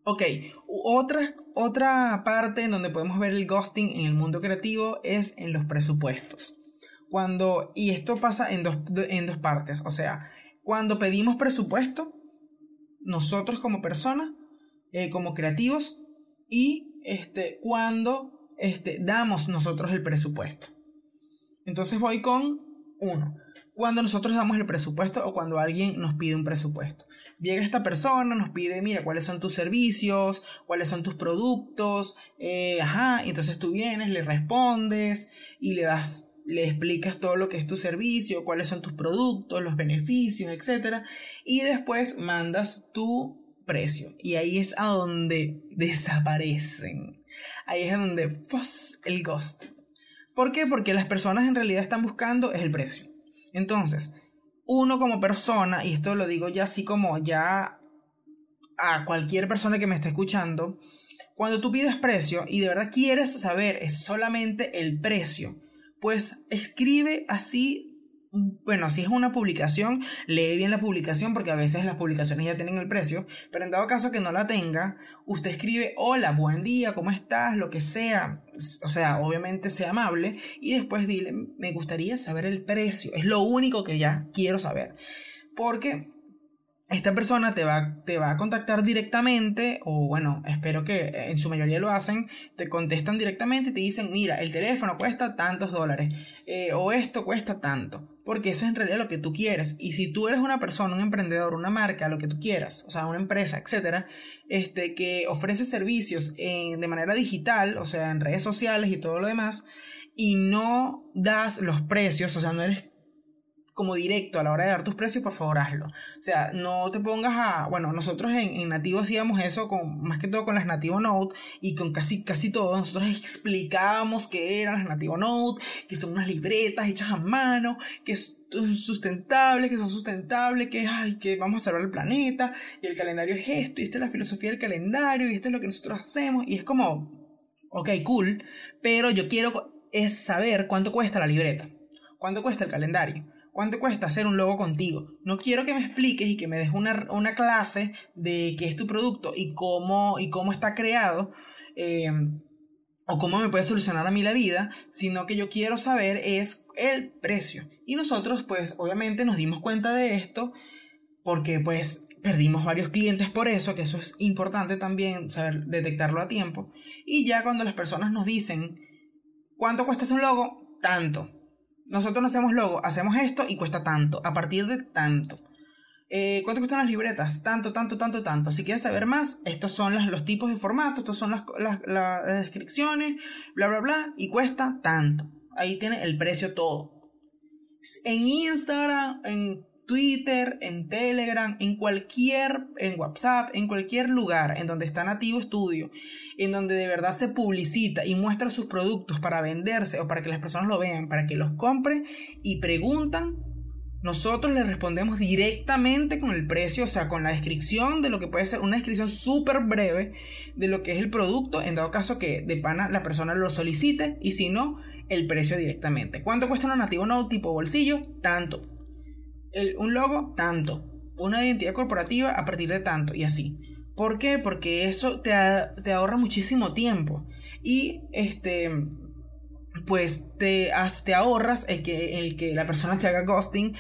Ok, otra, otra parte en donde podemos ver el ghosting en el mundo creativo es en los presupuestos. Cuando, y esto pasa en dos, en dos partes, o sea, cuando pedimos presupuesto, nosotros como personas, eh, como creativos, y este, cuando este, damos nosotros el presupuesto. Entonces voy con uno. cuando nosotros damos el presupuesto o cuando alguien nos pide un presupuesto. Llega esta persona, nos pide, mira, cuáles son tus servicios, cuáles son tus productos, eh, ajá, y entonces tú vienes, le respondes y le das, le explicas todo lo que es tu servicio, cuáles son tus productos, los beneficios, etc. Y después mandas tu precio. Y ahí es a donde <laughs> desaparecen. Ahí es a donde ¡fos! el ghost. ¿Por qué? Porque las personas en realidad están buscando es el precio. Entonces, uno como persona, y esto lo digo ya así como ya a cualquier persona que me esté escuchando, cuando tú pides precio y de verdad quieres saber es solamente el precio, pues escribe así bueno, si es una publicación, lee bien la publicación porque a veces las publicaciones ya tienen el precio, pero en dado caso que no la tenga, usted escribe hola, buen día, ¿cómo estás? Lo que sea, o sea, obviamente sea amable y después dile, me gustaría saber el precio, es lo único que ya quiero saber. Porque esta persona te va, te va a contactar directamente, o bueno, espero que en su mayoría lo hacen, te contestan directamente y te dicen, mira, el teléfono cuesta tantos dólares, eh, o esto cuesta tanto, porque eso es en realidad lo que tú quieres. Y si tú eres una persona, un emprendedor, una marca, lo que tú quieras, o sea, una empresa, etcétera, este, que ofrece servicios de manera digital, o sea, en redes sociales y todo lo demás, y no das los precios, o sea, no eres como directo a la hora de dar tus precios, por favor hazlo. O sea, no te pongas a... Bueno, nosotros en, Nativo hacíamos eso con, más que todo con las Nativo Note y con casi, casi todo. Nosotros explicábamos qué eran las Nativo Note, que son unas libretas hechas a mano, que son sustentables, que son sustentables, que, ay, que vamos a salvar el planeta, y el calendario es esto, y esta es la filosofía del calendario, y esto es lo que nosotros hacemos, y es como, ok, cool, pero yo quiero es saber cuánto cuesta la libreta, cuánto cuesta el calendario ¿Cuánto cuesta hacer un logo contigo? No quiero que me expliques y que me des una, clase de qué es tu producto y cómo, y cómo está creado. Eh, o cómo me puede solucionar a mí la vida, sino que yo quiero saber es el precio. Y nosotros pues obviamente nos dimos cuenta de esto porque pues perdimos varios clientes por eso, que eso es importante también saber detectarlo a tiempo. Y ya cuando las personas nos dicen, ¿cuánto cuesta ese logo? Tanto nosotros no hacemos logo, hacemos esto y cuesta tanto, a partir de tanto. Eh, ¿Cuánto cuestan las libretas? Tanto, tanto, tanto, tanto. Si quieres saber más, estos son los tipos de formato, estos son las, las descripciones, bla, bla, bla, y cuesta tanto. Ahí tiene el precio todo. En Instagram, en Twitter, en Telegram, en cualquier, en WhatsApp, en cualquier lugar en donde está Nativo Studio, en donde de verdad se publicita y muestra sus productos para venderse o para que las personas lo vean, para que los compren y preguntan, nosotros les respondemos directamente con el precio, o sea, con la descripción de lo que puede ser una descripción súper breve de lo que es el producto, en dado caso que de pana la persona lo solicite y si no, el precio directamente. ¿Cuánto cuesta un nativo no tipo bolsillo? Tanto un logo, tanto. Una identidad corporativa a partir de tanto y así. ¿Por qué? Porque eso te, te ahorra muchísimo tiempo. Y este pues te, te ahorras el que, el que la persona te haga ghosting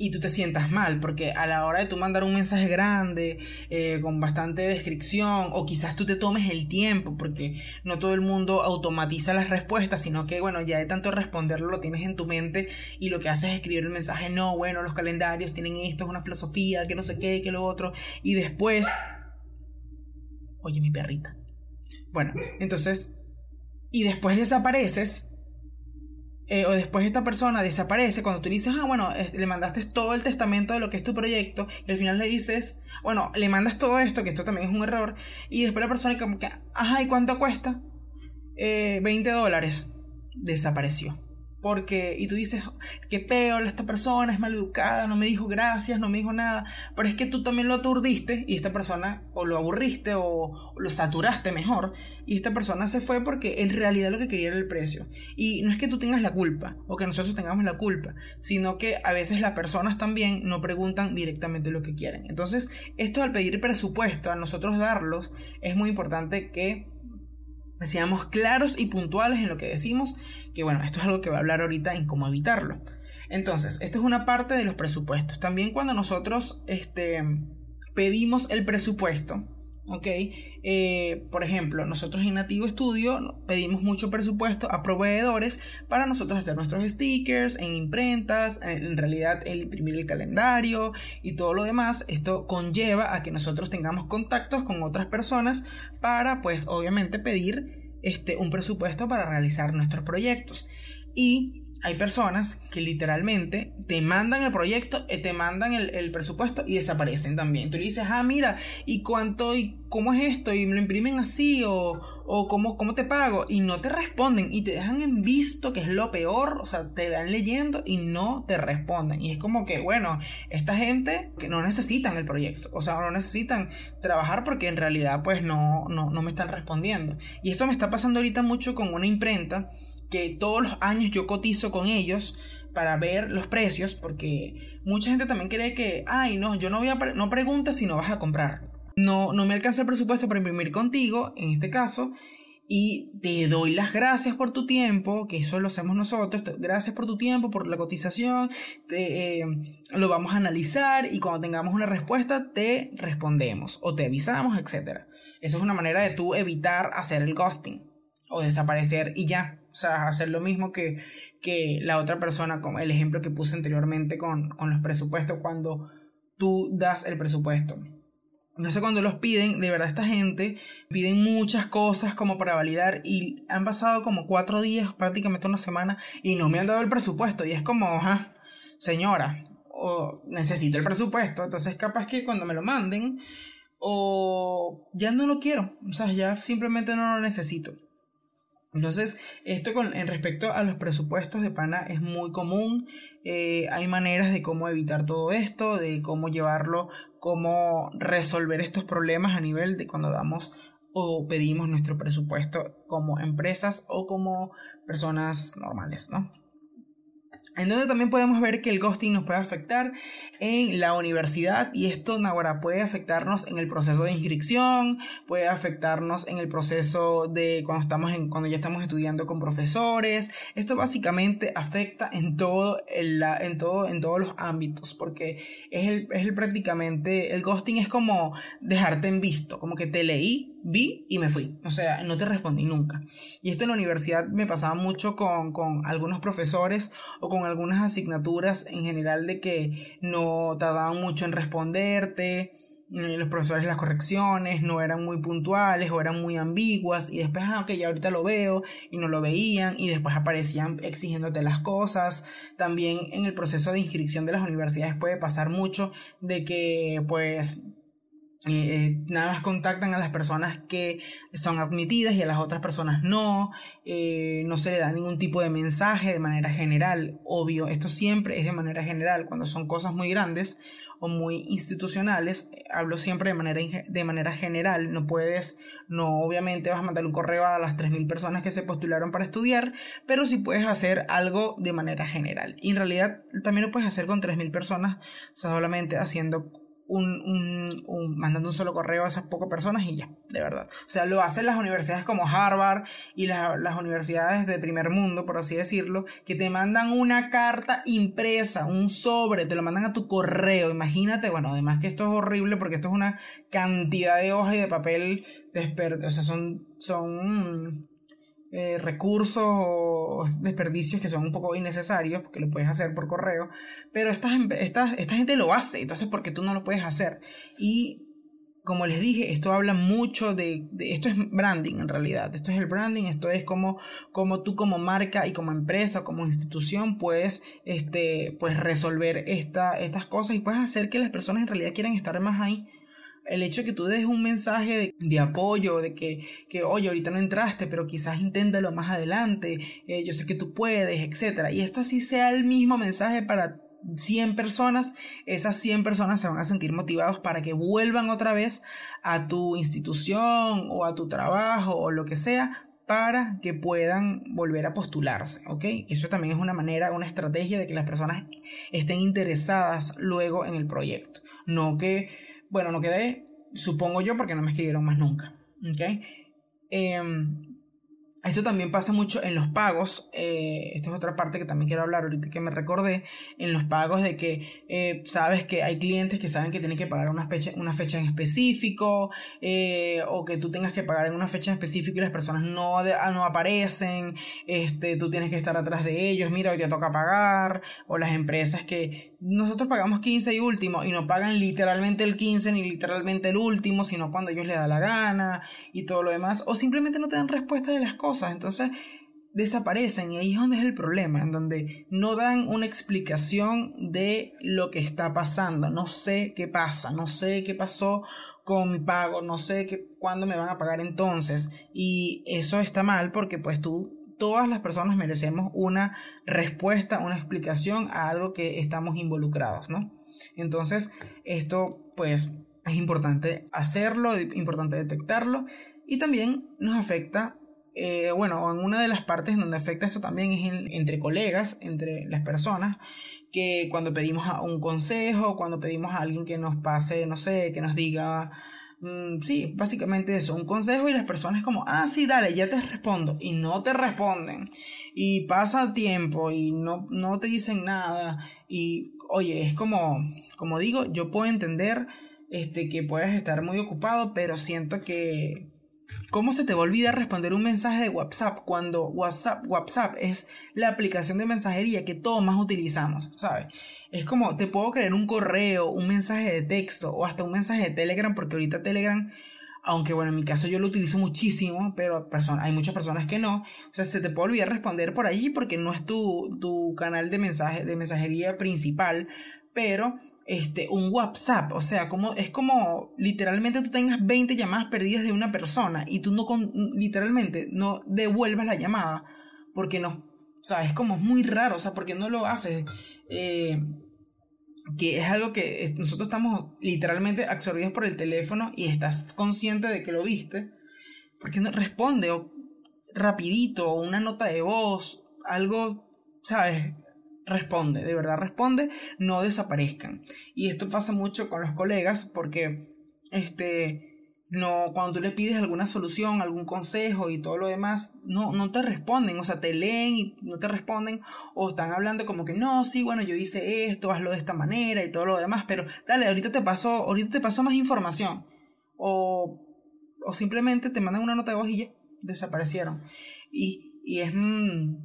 y tú te sientas mal, porque a la hora de tú mandar un mensaje grande, eh, con bastante descripción, o quizás tú te tomes el tiempo, porque no todo el mundo automatiza las respuestas, sino que, bueno, ya de tanto responderlo lo tienes en tu mente y lo que haces es escribir el mensaje, no, bueno, los calendarios tienen esto, es una filosofía, que no sé qué, que lo otro, y después... Oye, mi perrita. Bueno, entonces... Y después desapareces eh, o después esta persona desaparece, cuando tú dices, ah, bueno, le mandaste todo el testamento de lo que es tu proyecto, y al final le dices, bueno, le mandas todo esto, que esto también es un error, y después la persona como que, ajá, ¿y cuánto cuesta? Eh, 20 dólares. Desapareció. Porque, y tú dices, qué peor, esta persona es maleducada, no me dijo gracias, no me dijo nada. Pero es que tú también lo aturdiste y esta persona, o lo aburriste, o, lo saturaste mejor. Y esta persona se fue porque en realidad lo que quería era el precio. Y no es que tú tengas la culpa, o que nosotros tengamos la culpa, sino que a veces las personas también no preguntan directamente lo que quieren. Entonces, esto al pedir presupuesto, a nosotros darlos, es muy importante que seamos claros y puntuales en lo que decimos, que bueno, esto es algo que voy a hablar ahorita en cómo evitarlo. Entonces, esto es una parte de los presupuestos. También cuando nosotros este, pedimos el presupuesto, ¿ok? Eh, por ejemplo, nosotros en Nativo Studio pedimos mucho presupuesto a proveedores para nosotros hacer nuestros stickers en imprentas, en realidad el imprimir el calendario y todo lo demás. Esto conlleva a que nosotros tengamos contactos con otras personas para, pues, obviamente pedir este, un presupuesto para realizar nuestros proyectos. Y hay personas que literalmente te mandan el proyecto, eh, te mandan el, presupuesto y desaparecen también. Tú le dices, ah, mira, ¿y cuánto y cómo es esto? Y me lo imprimen así o, o cómo, cómo te pago. Y no te responden y te dejan en visto, que es lo peor. O sea, te van leyendo y no te responden. Y es como que, bueno, esta gente que no necesitan el proyecto. O sea, no necesitan trabajar porque en realidad pues no, no, no me están respondiendo. Y esto me está pasando ahorita mucho con una imprenta que todos los años yo cotizo con ellos para ver los precios, porque mucha gente también cree que, ay, no, yo no voy a, no preguntes si no vas a comprar. No, no me alcanza el presupuesto para imprimir contigo, en este caso, y te doy las gracias por tu tiempo, que eso lo hacemos nosotros, gracias por tu tiempo, por la cotización, te, eh, lo vamos a analizar y cuando tengamos una respuesta te respondemos o te avisamos, etc. Eso es una manera de tú evitar hacer el ghosting o desaparecer y ya. O sea, hacer lo mismo que, que la otra persona, como el ejemplo que puse anteriormente con, con los presupuestos, cuando tú das el presupuesto. No sé cuando los piden, de verdad esta gente piden muchas cosas como para validar y han pasado como cuatro días, prácticamente una semana, y no me han dado el presupuesto. Y es como, ajá, señora, o necesito el presupuesto. Entonces capaz que cuando me lo manden, o ya no lo quiero, o sea, ya simplemente no lo necesito. Entonces, esto con, en respecto a los presupuestos de pana es muy común. Eh, hay maneras de cómo evitar todo esto, de cómo llevarlo, cómo resolver estos problemas a nivel de cuando damos o pedimos nuestro presupuesto como empresas o como personas normales, ¿no? En donde también podemos ver que el ghosting nos puede afectar en la universidad y esto ahora puede afectarnos en el proceso de inscripción, puede afectarnos en el proceso de cuando estamos en, cuando ya estamos estudiando con profesores. Esto básicamente afecta en todo, en, en todo, en todos los ámbitos porque es el, es el prácticamente, el ghosting es como dejarte en visto, como que te leí, vi y me fui. O sea, no te respondí nunca. Y esto en la universidad me pasaba mucho con, con algunos profesores o con algunas asignaturas en general de que no tardaban mucho en responderte. Los profesores las correcciones no eran muy puntuales o eran muy ambiguas y después, ah, ok, ya ahorita lo veo y no lo veían y después aparecían exigiéndote las cosas. También en el proceso de inscripción de las universidades puede pasar mucho de que pues eh, nada más contactan a las personas que son admitidas y a las otras personas no, eh, no se le da ningún tipo de mensaje de manera general, obvio, esto siempre es de manera general, cuando son cosas muy grandes o muy institucionales, hablo siempre de manera, de manera general, no puedes, no obviamente vas a mandar un correo a las 3.000 personas que se postularon para estudiar, pero sí puedes hacer algo de manera general. Y en realidad también lo puedes hacer con 3.000 personas, solamente haciendo un, un, mandando un solo correo a esas pocas personas y ya, de verdad. O sea, lo hacen las universidades como Harvard y las universidades de primer mundo, por así decirlo, que te mandan una carta impresa, un sobre, te lo mandan a tu correo. Imagínate, bueno, además que esto es horrible porque esto es una cantidad de hojas y de papel, o sea, son, son eh, recursos o desperdicios que son un poco innecesarios, porque lo puedes hacer por correo, pero esta, esta, esta gente lo hace, entonces porque tú no lo puedes hacer. Y como les dije, esto habla mucho de, esto es branding en realidad, esto es el branding, esto es como, como tú como marca y como empresa, como institución puedes, este, pues resolver esta, estas cosas y puedes hacer que las personas en realidad quieran estar más ahí el hecho de que tú des un mensaje de, apoyo, de que, que, oye, ahorita no entraste, pero quizás inténtalo más adelante, eh, yo sé que tú puedes, etc. Y esto así sea el mismo mensaje para 100 personas, esas 100 personas se van a sentir motivados para que vuelvan otra vez a tu institución o a tu trabajo o lo que sea para que puedan volver a postularse, ¿ok? Eso también es una manera, una estrategia de que las personas estén interesadas luego en el proyecto, no que bueno, no quedé, supongo yo, porque no me escribieron más nunca. ¿Ok? Em, esto también pasa mucho en los pagos. Eh, esta es otra parte que también quiero hablar ahorita que me recordé. En los pagos de que eh, sabes que hay clientes que saben que tienen que pagar una fecha, una fecha en específico. Eh, o que tú tengas que pagar en una fecha en específico y las personas no, ah, no aparecen. Este, tú tienes que estar atrás de ellos. Mira, hoy te toca pagar. O las empresas que nosotros pagamos 15 y último y no pagan literalmente el 15 ni literalmente el último, sino cuando ellos les da la gana y todo lo demás. O simplemente no te dan respuesta de las cosas entonces desaparecen y ahí es donde es el problema, en donde no dan una explicación de lo que está pasando. No sé qué pasa, no sé qué pasó con mi pago, no sé qué, cuándo me van a pagar entonces. Y eso está mal porque pues tú, todas las personas merecemos una respuesta, una explicación a algo que estamos involucrados, ¿no? Entonces, esto pues es importante hacerlo, importante detectarlo y también nos afecta eh, bueno, en una de las partes donde afecta esto también es entre colegas, entre las personas, que cuando pedimos un consejo, cuando pedimos a alguien que nos pase, no sé, que nos diga, mm, sí, básicamente eso, un consejo y las personas como, ah, sí, dale, ya te respondo, y no te responden, y pasa tiempo y no, no te dicen nada, y oye, es como, como digo, yo puedo entender este, que puedes estar muy ocupado, pero siento que ¿Cómo se te va a olvidar responder un mensaje de WhatsApp cuando WhatsApp, WhatsApp es la aplicación de mensajería que todos más utilizamos, ¿sabes? Es como, te puedo creer un correo, un mensaje de texto o hasta un mensaje de Telegram, porque ahorita Telegram, aunque bueno, en mi caso yo lo utilizo muchísimo, pero hay muchas personas que no. O sea, se te puede olvidar responder por allí porque no es tu, tu canal de, mensaje, de mensajería principal, pero este, un WhatsApp, o sea, como, es como literalmente tú tengas 20 llamadas perdidas de una persona y tú no literalmente no devuelvas la llamada porque no, o sea, es muy raro, o sea, porque no lo haces. Eh, que es algo que nosotros estamos literalmente absorbidos por el teléfono y estás consciente de que lo viste, porque no responde o rapidito o una nota de voz, algo, ¿sabes? Responde, de verdad responde, no desaparezcan. Y esto pasa mucho con los colegas porque este no cuando tú le pides alguna solución, algún consejo y todo lo demás, no no te responden, o sea, te leen y no te responden o están hablando como que no, sí, bueno, yo hice esto, hazlo de esta manera y todo lo demás, pero dale, ahorita te pasó, ahorita te pasó más información o o simplemente te mandan una nota de voz y ya desaparecieron. Y, y es, mm,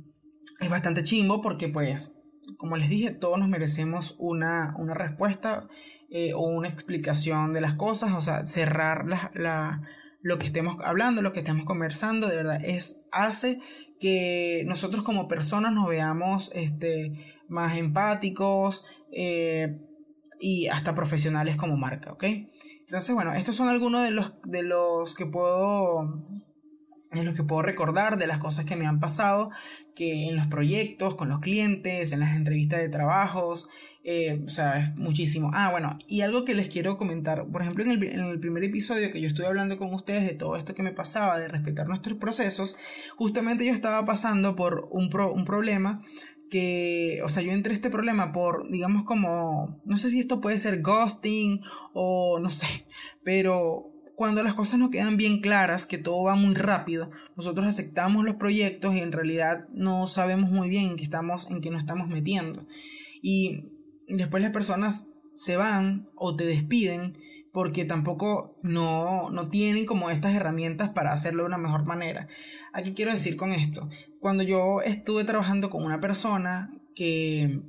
es bastante chimbo porque pues como les dije, todos nos merecemos una, respuesta eh, o una explicación de las cosas, o sea, cerrar la, lo que estemos hablando, lo que estemos conversando, de verdad, es, hace que nosotros como personas nos veamos este, más empáticos eh, y hasta profesionales como marca, ¿ok? Entonces, bueno, estos son algunos de los, de los que puedo en los que puedo recordar de las cosas que me han pasado, que en los proyectos, con los clientes, en las entrevistas de trabajos, eh, o sea, es muchísimo. Ah, bueno, y algo que les quiero comentar, por ejemplo, en el, en el primer episodio que yo estuve hablando con ustedes de todo esto que me pasaba, de respetar nuestros procesos, justamente yo estaba pasando por un, un problema que, o sea, yo entré este problema por, digamos, como, no sé si esto puede ser ghosting o no sé, pero cuando las cosas no quedan bien claras, que todo va muy rápido, nosotros aceptamos los proyectos y en realidad no sabemos muy bien en qué estamos, en qué nos estamos metiendo. Y después las personas se van o te despiden porque tampoco no, no tienen como estas herramientas para hacerlo de una mejor manera. Aquí quiero decir con esto, cuando yo estuve trabajando con una persona que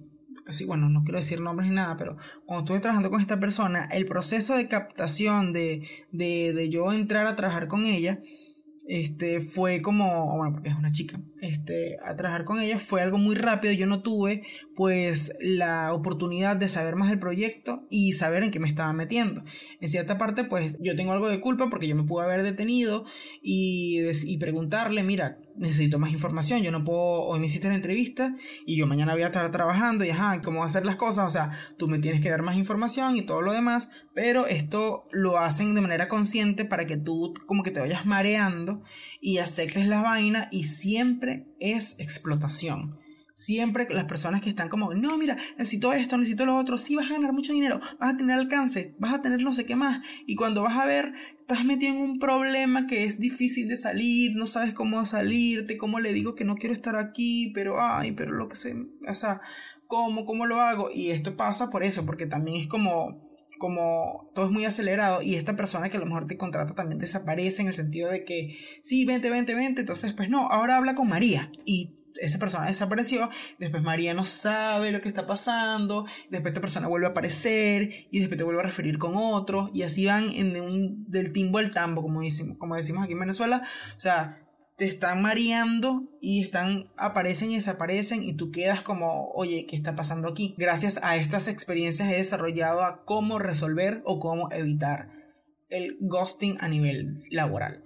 sí, bueno, no quiero decir nombres ni nada, pero cuando estuve trabajando con esta persona, el proceso de captación de, de, de yo entrar a trabajar con ella, este, fue como, bueno, porque es una chica, este, a trabajar con ella fue algo muy rápido, yo no tuve pues la oportunidad de saber más del proyecto y saber en qué me estaba metiendo. En cierta parte pues yo tengo algo de culpa porque yo me pude haber detenido y, y preguntarle, mira, necesito más información, yo no puedo, hoy me hiciste la entrevista y yo mañana voy a estar trabajando y ajá, cómo hacer las cosas, o sea, tú me tienes que dar más información y todo lo demás, pero esto lo hacen de manera consciente para que tú como que te vayas mareando y aceptes la vaina y siempre es explotación. Siempre las personas que están como, no, mira, necesito esto, necesito lo otro, sí vas a ganar mucho dinero, vas a tener alcance, vas a tener no sé qué más. Y cuando vas a ver, estás metido en un problema que es difícil de salir, no sabes cómo salirte, cómo le digo que no quiero estar aquí, pero, ay, pero lo que sé, o sea, ¿cómo, cómo lo hago? Y esto pasa por eso, porque también es como, como todo es muy acelerado y esta persona que a lo mejor te contrata también desaparece en el sentido de que sí, vente, vente, vente, entonces pues no, ahora habla con María y esa persona desapareció, después María no sabe lo que está pasando, después esta persona vuelve a aparecer y después te vuelve a referir con otro y así van en un, del timbo al tambo, como decimos, como decimos aquí en Venezuela, o sea, te están mareando y están aparecen y desaparecen y tú quedas como, oye, ¿qué está pasando aquí? Gracias a estas experiencias he desarrollado a cómo resolver o cómo evitar el ghosting a nivel laboral.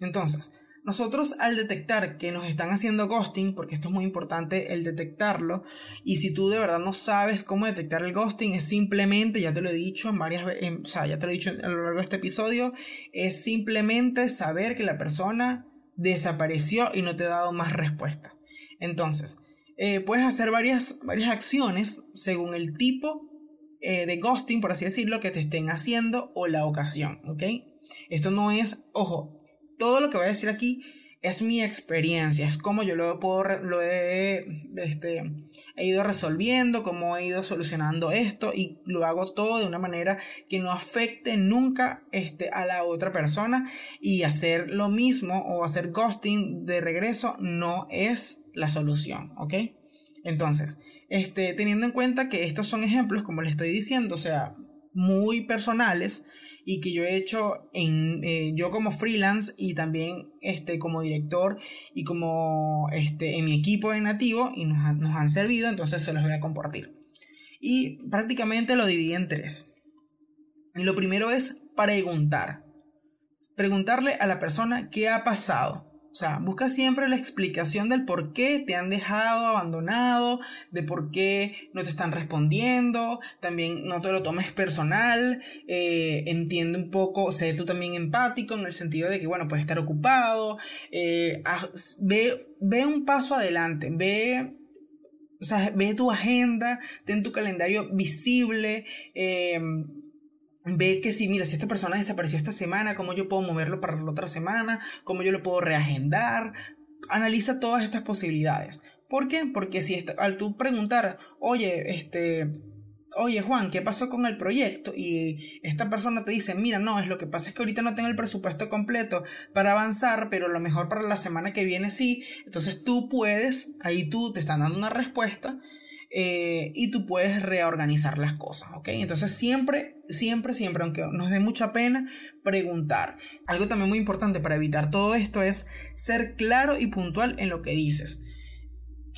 Entonces, nosotros al detectar que nos están haciendo ghosting, porque esto es muy importante el detectarlo, y si tú de verdad no sabes cómo detectar el ghosting, es simplemente, ya te lo he dicho en varias veces, o sea, ya te lo he dicho a lo largo de este episodio, es simplemente saber que la persona desapareció y no te ha dado más respuesta. Entonces, eh, puedes hacer varias, varias acciones según el tipo eh, de ghosting, por así decirlo, que te estén haciendo o la ocasión, ¿ok? Esto no es, ojo, todo lo que voy a decir aquí es mi experiencia, es como yo lo, puedo, lo he, este, he ido resolviendo, cómo he ido solucionando esto y lo hago todo de una manera que no afecte nunca este, a la otra persona y hacer lo mismo o hacer ghosting de regreso no es la solución, ¿ok? Entonces, este, teniendo en cuenta que estos son ejemplos, como le estoy diciendo, o sea, muy personales, y que yo he hecho en, eh, yo como freelance y también este, como director y como este, en mi equipo de nativo y nos, nos han servido, entonces se los voy a compartir. Y prácticamente lo dividí en tres. Y lo primero es preguntar. Preguntarle a la persona qué ha pasado. O sea, busca siempre la explicación del por qué te han dejado abandonado, de por qué no te están respondiendo. También no te lo tomes personal. Eh, entiende un poco, sé tú también empático en el sentido de que, bueno, puedes estar ocupado. Eh, ve, ve un paso adelante. Ve o sea, ve tu agenda, ten tu calendario visible. Eh, ve que si, mira, si esta persona desapareció esta semana, cómo yo puedo moverlo para la otra semana, cómo yo lo puedo reagendar. Analiza todas estas posibilidades. ¿Por qué? Porque si al tú preguntar, oye, este, oye Juan, ¿qué pasó con el proyecto? Y esta persona te dice, mira, no, es lo que pasa es que ahorita no tengo el presupuesto completo para avanzar, pero a lo mejor para la semana que viene sí. Entonces tú puedes, ahí tú te están dando una respuesta eh, y tú puedes reorganizar las cosas, ¿ok? Entonces siempre, siempre, siempre, aunque nos dé mucha pena, preguntar. Algo también muy importante para evitar todo esto es ser claro y puntual en lo que dices.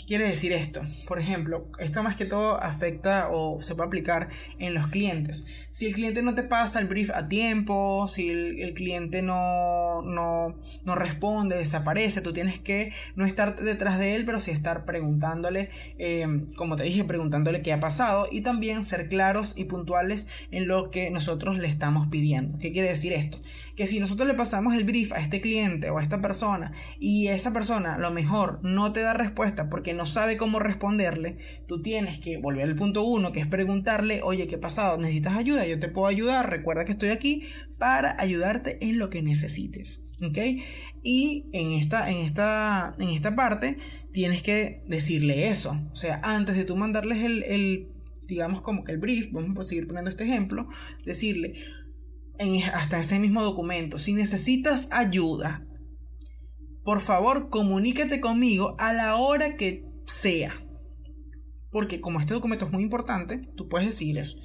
¿Qué quiere decir esto? Por ejemplo, esto más que todo afecta o se puede aplicar en los clientes. Si el cliente no te pasa el brief a tiempo, si el, cliente no, no, no, responde, desaparece, tú tienes que no estar detrás de él, pero sí estar preguntándole, eh, como te dije, preguntándole qué ha pasado y también ser claros y puntuales en lo que nosotros le estamos pidiendo. ¿Qué quiere decir esto? Que si nosotros le pasamos el brief a este cliente o a esta persona y esa persona a lo mejor no te da respuesta porque no sabe cómo responderle, tú tienes que volver al punto uno, que es preguntarle, oye, ¿qué pasado? ¿Necesitas ayuda? Yo te puedo ayudar, recuerda que estoy aquí para ayudarte en lo que necesites, ¿ok? Y en esta, en esta, en esta parte tienes que decirle eso, o sea, antes de tú mandarles el, digamos como que el brief, vamos a seguir poniendo este ejemplo, decirle, hasta ese mismo documento, si necesitas ayuda, por favor comunícate conmigo a la hora que sea. Porque como este documento es muy importante, tú puedes decir eso.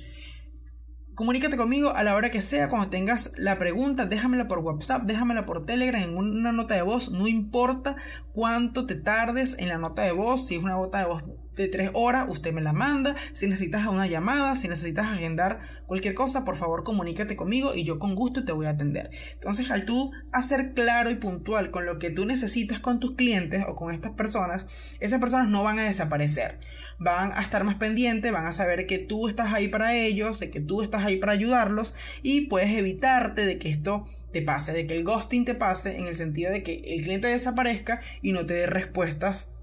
Comunícate conmigo a la hora que sea, cuando tengas la pregunta, déjamela por WhatsApp, déjamela por Telegram, en una nota de voz, no importa cuánto te tardes en la nota de voz, si es una nota de voz de tres horas, usted me la manda. Si necesitas una llamada, si necesitas agendar cualquier cosa, por favor comunícate conmigo y yo con gusto te voy a atender. Entonces, al tú hacer claro y puntual con lo que tú necesitas con tus clientes o con estas personas, esas personas no van a desaparecer. Van a estar más pendientes, van a saber que tú estás ahí para ellos, de que tú estás ahí para ayudarlos y puedes evitarte de que esto te pase, de que el ghosting te pase en el sentido de que el cliente desaparezca y no te dé respuestas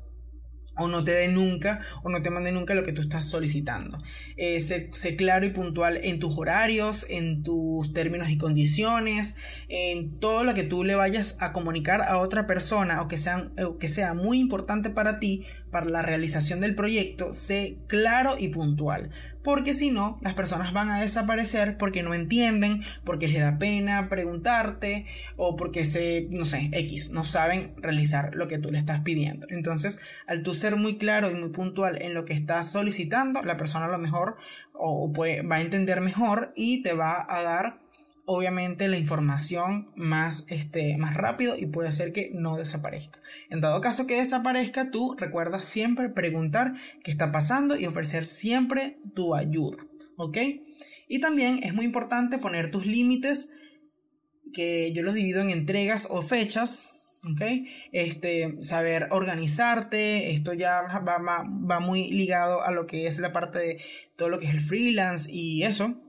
o no te dé nunca o no te mande nunca lo que tú estás solicitando. Eh, sé, claro y puntual en tus horarios, en tus términos y condiciones, en todo lo que tú le vayas a comunicar a otra persona o que sea, o que sea muy importante para ti, para la realización del proyecto, sé claro y puntual porque si no, las personas van a desaparecer porque no entienden, porque les da pena preguntarte o porque se, no sé, X, no saben realizar lo que tú le estás pidiendo. Entonces, al tú ser muy claro y muy puntual en lo que estás solicitando, la persona a lo mejor o va a entender mejor y te va a dar obviamente la información más, este, más rápido y puede ser que no desaparezca. En dado caso que desaparezca, tú recuerda siempre preguntar qué está pasando y ofrecer siempre tu ayuda. ¿Ok? Y también es muy importante poner tus límites, que yo los divido en entregas o fechas. ¿ok? Este, saber organizarte, esto ya va, va muy ligado a lo que es la parte de todo lo que es el freelance y eso,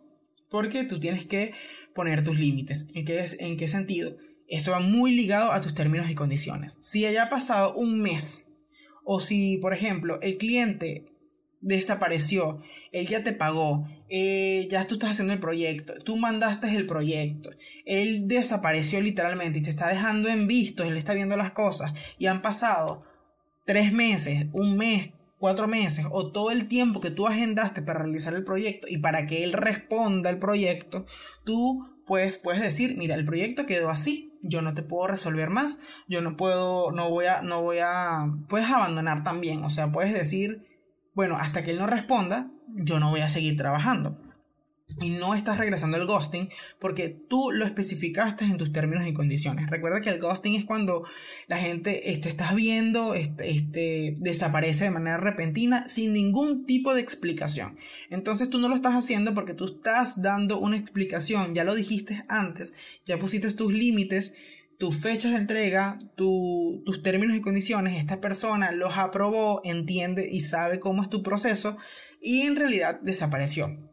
porque tú tienes que poner tus límites. ¿En qué, ¿En qué sentido? Esto va muy ligado a tus términos y condiciones. Si haya pasado un mes o si, por ejemplo, el cliente desapareció, él ya te pagó, eh, ya tú estás haciendo el proyecto, tú mandaste el proyecto, él desapareció literalmente y te está dejando en visto, él está viendo las cosas y han pasado tres meses, un mes, cuatro meses o todo el tiempo que tú agendaste para realizar el proyecto y para que él responda el proyecto, tú pues puedes decir, mira, el proyecto quedó así, yo no te puedo resolver más, yo no puedo, no voy a, no voy a, puedes abandonar también, o sea, puedes decir, bueno, hasta que él no responda, yo no voy a seguir trabajando y no estás regresando al ghosting porque tú lo especificaste en tus términos y condiciones. Recuerda que el ghosting es cuando la gente este, estás viendo, este, este, desaparece de manera repentina sin ningún tipo de explicación. Entonces tú no lo estás haciendo porque tú estás dando una explicación, ya lo dijiste antes, ya pusiste tus límites tus fechas de entrega, tus términos y condiciones, esta persona los aprobó, entiende y sabe cómo es tu proceso y en realidad desapareció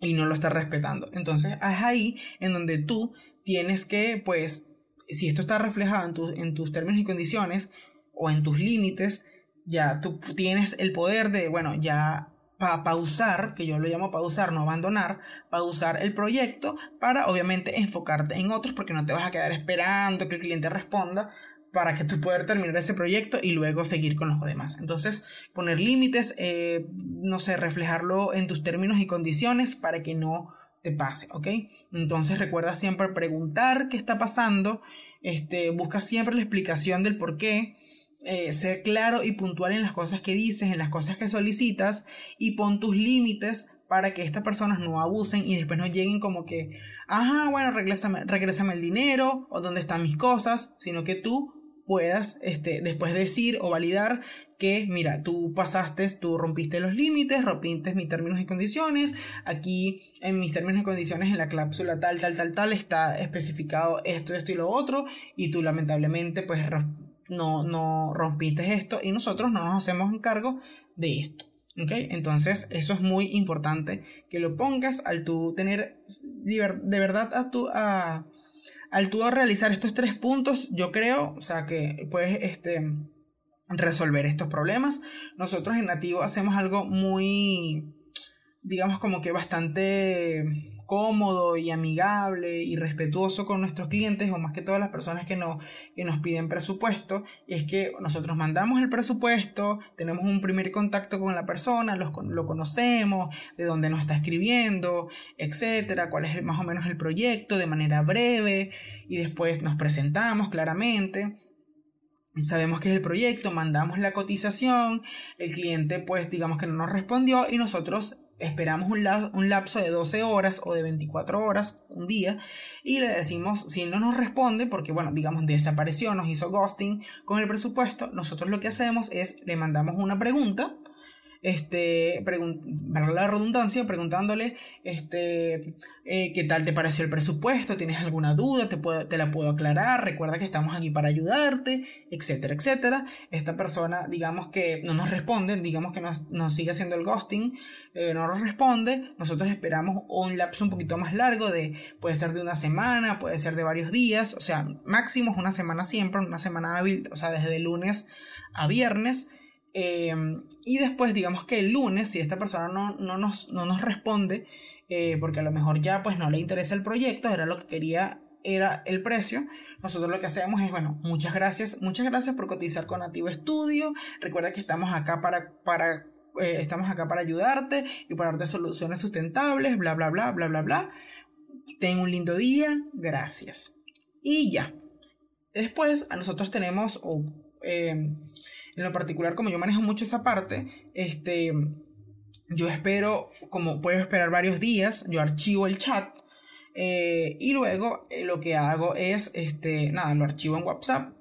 y no lo está respetando. Entonces es ahí en donde tú tienes que, pues, si esto está reflejado en, en tus términos y condiciones o en tus límites, ya tú tienes el poder de, bueno, ya para pausar, que yo lo llamo pausar, no abandonar, pausar el proyecto para obviamente enfocarte en otros porque no te vas a quedar esperando que el cliente responda para que tú puedas terminar ese proyecto y luego seguir con los demás. Entonces, poner límites, eh, no sé, reflejarlo en tus términos y condiciones para que no te pase, ¿ok? Entonces recuerda siempre preguntar qué está pasando, este, busca siempre la explicación del por qué, eh, ser claro y puntual en las cosas que dices, en las cosas que solicitas y pon tus límites para que estas personas no abusen y después no lleguen como que, ajá, bueno, regrésame, regrésame el dinero o dónde están mis cosas, sino que tú puedas este, después decir o validar que, mira, tú pasaste, tú rompiste los límites, rompiste mis términos y condiciones, aquí en mis términos y condiciones en la cláusula tal, tal, tal, tal está especificado esto, esto y lo otro, y tú lamentablemente pues no, no rompiste esto y nosotros no nos hacemos cargo de esto. ¿Ok? Entonces, eso es muy importante que lo pongas al tú tener de verdad a tu, a, al tú realizar estos tres puntos, yo creo, o sea, que puedes este, resolver estos problemas. Nosotros en Nativo hacemos algo muy, digamos, como que bastante cómodo y amigable y respetuoso con nuestros clientes o más que todas las personas que, que nos piden presupuesto y es que nosotros mandamos el presupuesto, tenemos un primer contacto con la persona, lo conocemos, de dónde nos está escribiendo, etcétera, cuál es más o menos el proyecto de manera breve y después nos presentamos claramente. Sabemos que es el proyecto, mandamos la cotización, el cliente pues digamos que no nos respondió y nosotros esperamos un, lapso de 12 horas o de 24 horas, un día, y le decimos, si no nos responde, porque bueno, digamos, desapareció, nos hizo ghosting con el presupuesto, nosotros lo que hacemos es le mandamos una pregunta este, la redundancia, preguntándole, este, eh, qué tal te pareció el presupuesto, tienes alguna duda, te, puedo, te la puedo aclarar, recuerda que estamos aquí para ayudarte, etcétera, etcétera. Esta persona, digamos que no nos responde, digamos que nos, nos sigue haciendo el ghosting, eh, no nos responde, nosotros esperamos un lapso un poquito más largo de, puede ser de una semana, puede ser de varios días, o sea, máximo es una semana siempre, una semana hábil, o sea, desde lunes a viernes Em, y después, digamos que el lunes, si esta persona no, no, nos, no nos responde, eh, porque a lo mejor ya pues no le interesa el proyecto, era lo que quería, era el precio, nosotros lo que hacemos es, bueno, muchas gracias, muchas gracias por cotizar con Nativo Studio, recuerda que estamos acá para, para eh, estamos acá para ayudarte y para darte soluciones sustentables, bla, bla, bla, bla, bla, bla. Ten un lindo día, gracias. Y ya. Después, a nosotros tenemos, em, en lo particular, como yo manejo mucho esa parte, este, yo espero, como puedo esperar varios días, yo archivo el chat. Eh, y luego eh, lo que hago es, este, nada, lo archivo en WhatsApp.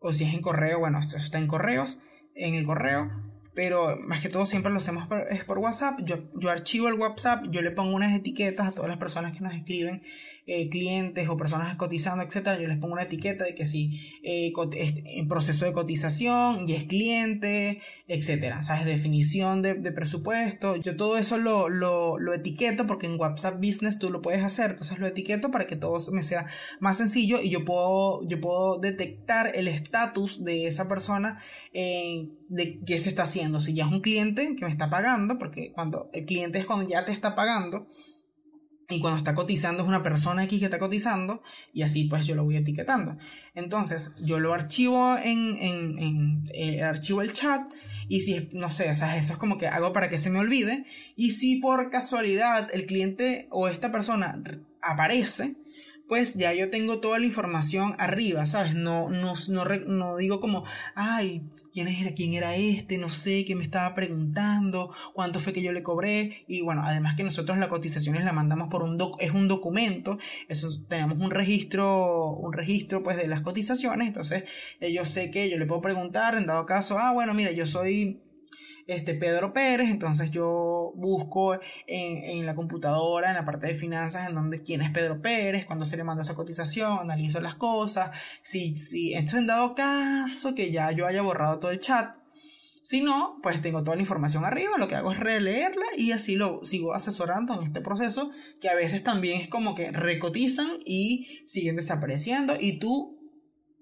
O si es en correo, bueno, esto está en correos, en el correo pero más que todo siempre lo hacemos por, es por WhatsApp. Yo, yo archivo el WhatsApp, yo le pongo unas etiquetas a todas las personas que nos escriben, eh, clientes o personas cotizando, etcétera. Yo les pongo una etiqueta de que si eh, en proceso de cotización y es cliente, etcétera. ¿Sabes? Definición de, presupuesto. Yo todo eso lo, lo, lo etiqueto porque en WhatsApp Business tú lo puedes hacer. Entonces lo etiqueto para que todo me sea más sencillo y yo puedo, yo puedo detectar el estatus de esa persona eh, de qué se está haciendo. Si ya es un cliente que me está pagando, porque cuando el cliente es cuando ya te está pagando, y cuando está cotizando es una persona aquí que está cotizando y así pues yo lo voy etiquetando. Entonces yo lo archivo en, en, en eh, archivo el chat y si no sé, o sea, eso es como que hago para que se me olvide y si por casualidad el cliente o esta persona aparece, pues ya yo tengo toda la información arriba, ¿sabes? No, no, no, no digo como, ay, ¿quién era, quién era este? No sé, qué me estaba preguntando, cuánto fue que yo le cobré. Y bueno, además que nosotros las cotizaciones la mandamos por un doc, es un documento, eso tenemos un registro, un registro pues de las cotizaciones, entonces yo sé que yo le puedo preguntar, en dado caso, ah, bueno, mira, yo soy este, Pedro Pérez, entonces yo busco en, en, la computadora, en la parte de finanzas, en donde quién es Pedro Pérez, cuando se le manda esa cotización, analizo las cosas, si, si esto en dado caso que ya yo haya borrado todo el chat, si no, pues tengo toda la información arriba, lo que hago es releerla y así lo sigo asesorando en este proceso, que a veces también es como que recotizan y siguen desapareciendo y tú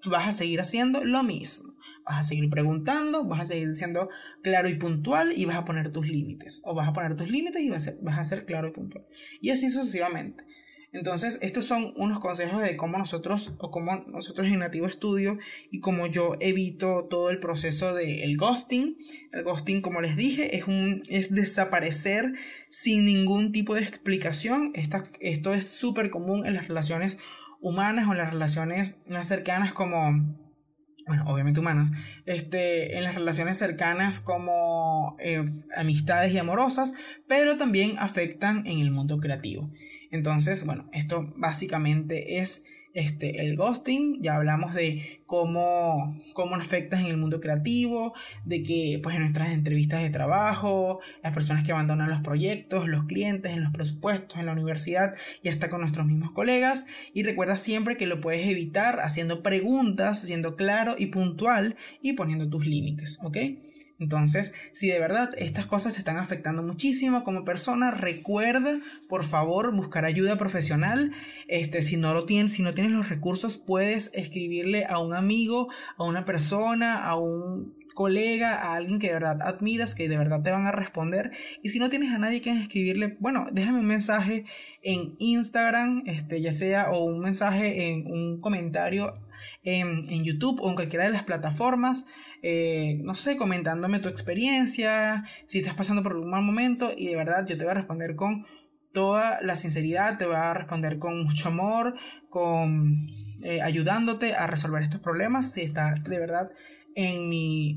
vas a seguir haciendo lo mismo vas a seguir preguntando, vas a seguir siendo claro y puntual y vas a poner tus límites. O vas a poner tus límites y vas a, ser, vas a ser claro y puntual. Y así sucesivamente. Entonces, estos son unos consejos de cómo nosotros, o cómo nosotros en Nativo Studio, y cómo yo evito todo el proceso del ghosting. El ghosting, como les dije, es, un, es desaparecer sin ningún tipo de explicación. esto es súper común en las relaciones humanas o en las relaciones más cercanas como bueno, obviamente humanas, este, en las relaciones cercanas como eh, amistades y amorosas, pero también afectan en el mundo creativo. Entonces, bueno, esto básicamente es este, el ghosting, ya hablamos de cómo, cómo nos afecta en el mundo creativo, de que pues en nuestras entrevistas de trabajo, las personas que abandonan los proyectos, los clientes, en los presupuestos, en la universidad y hasta con nuestros mismos colegas. Y recuerda siempre que lo puedes evitar haciendo preguntas, siendo claro y puntual y poniendo tus límites, ¿ok? Entonces, si de verdad estas cosas te están afectando muchísimo como persona, recuerda, por favor, buscar ayuda profesional. Este, si no lo tienes, si no tienes los recursos, puedes escribirle a un amigo, a una persona, a un colega, a alguien que de verdad admiras, que de verdad te van a responder. Y si no tienes a nadie que escribirle, bueno, déjame un mensaje en Instagram, este, ya sea, o un mensaje en un comentario en, YouTube o en cualquiera de las plataformas. Eh, no sé, comentándome tu experiencia, si estás pasando por un mal momento y de verdad yo te voy a responder con toda la sinceridad, te voy a responder con mucho amor, con eh, ayudándote a resolver estos problemas, si está de verdad en mi...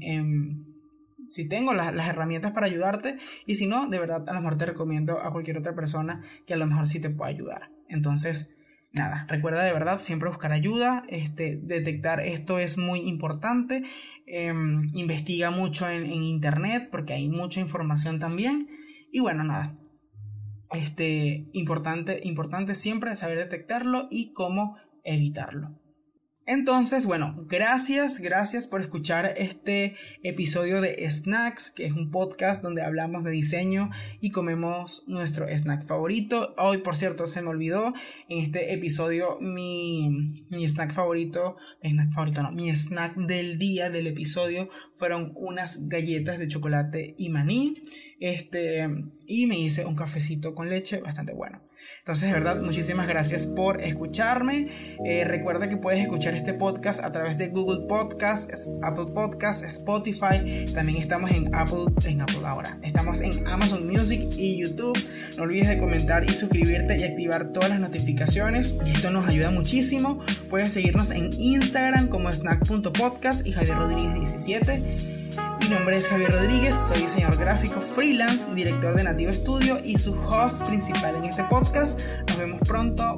si tengo las, herramientas para ayudarte y si no, de verdad a lo mejor te recomiendo a cualquier otra persona que a lo mejor sí te pueda ayudar. Entonces, nada, recuerda de verdad siempre buscar ayuda, este, detectar esto es muy importante, em, investiga mucho en, internet porque hay mucha información también y bueno, nada, este, importante, importante siempre saber detectarlo y cómo evitarlo. Entonces, bueno, gracias, gracias por escuchar este episodio de Snacks, que es un podcast donde hablamos de diseño y comemos nuestro snack favorito. Hoy, por cierto, se me olvidó en este episodio mi, snack favorito, mi snack favorito no, mi snack del día del episodio fueron unas galletas de chocolate y maní. Este, y me hice un cafecito con leche bastante bueno. Entonces, de verdad, muchísimas gracias por escucharme. Eh, recuerda que puedes escuchar este podcast a través de Google Podcasts, Apple Podcasts, Spotify. También estamos en Apple, en Apple ahora. Estamos en Amazon Music y YouTube. No olvides de comentar y suscribirte y activar todas las notificaciones. Esto nos ayuda muchísimo. Puedes seguirnos en Instagram como snack.podcast y Javier Rodríguez 17. Mi nombre es Javier Rodríguez, soy diseñador gráfico freelance, director de Nativo Studio y su host principal en este podcast. Nos vemos pronto.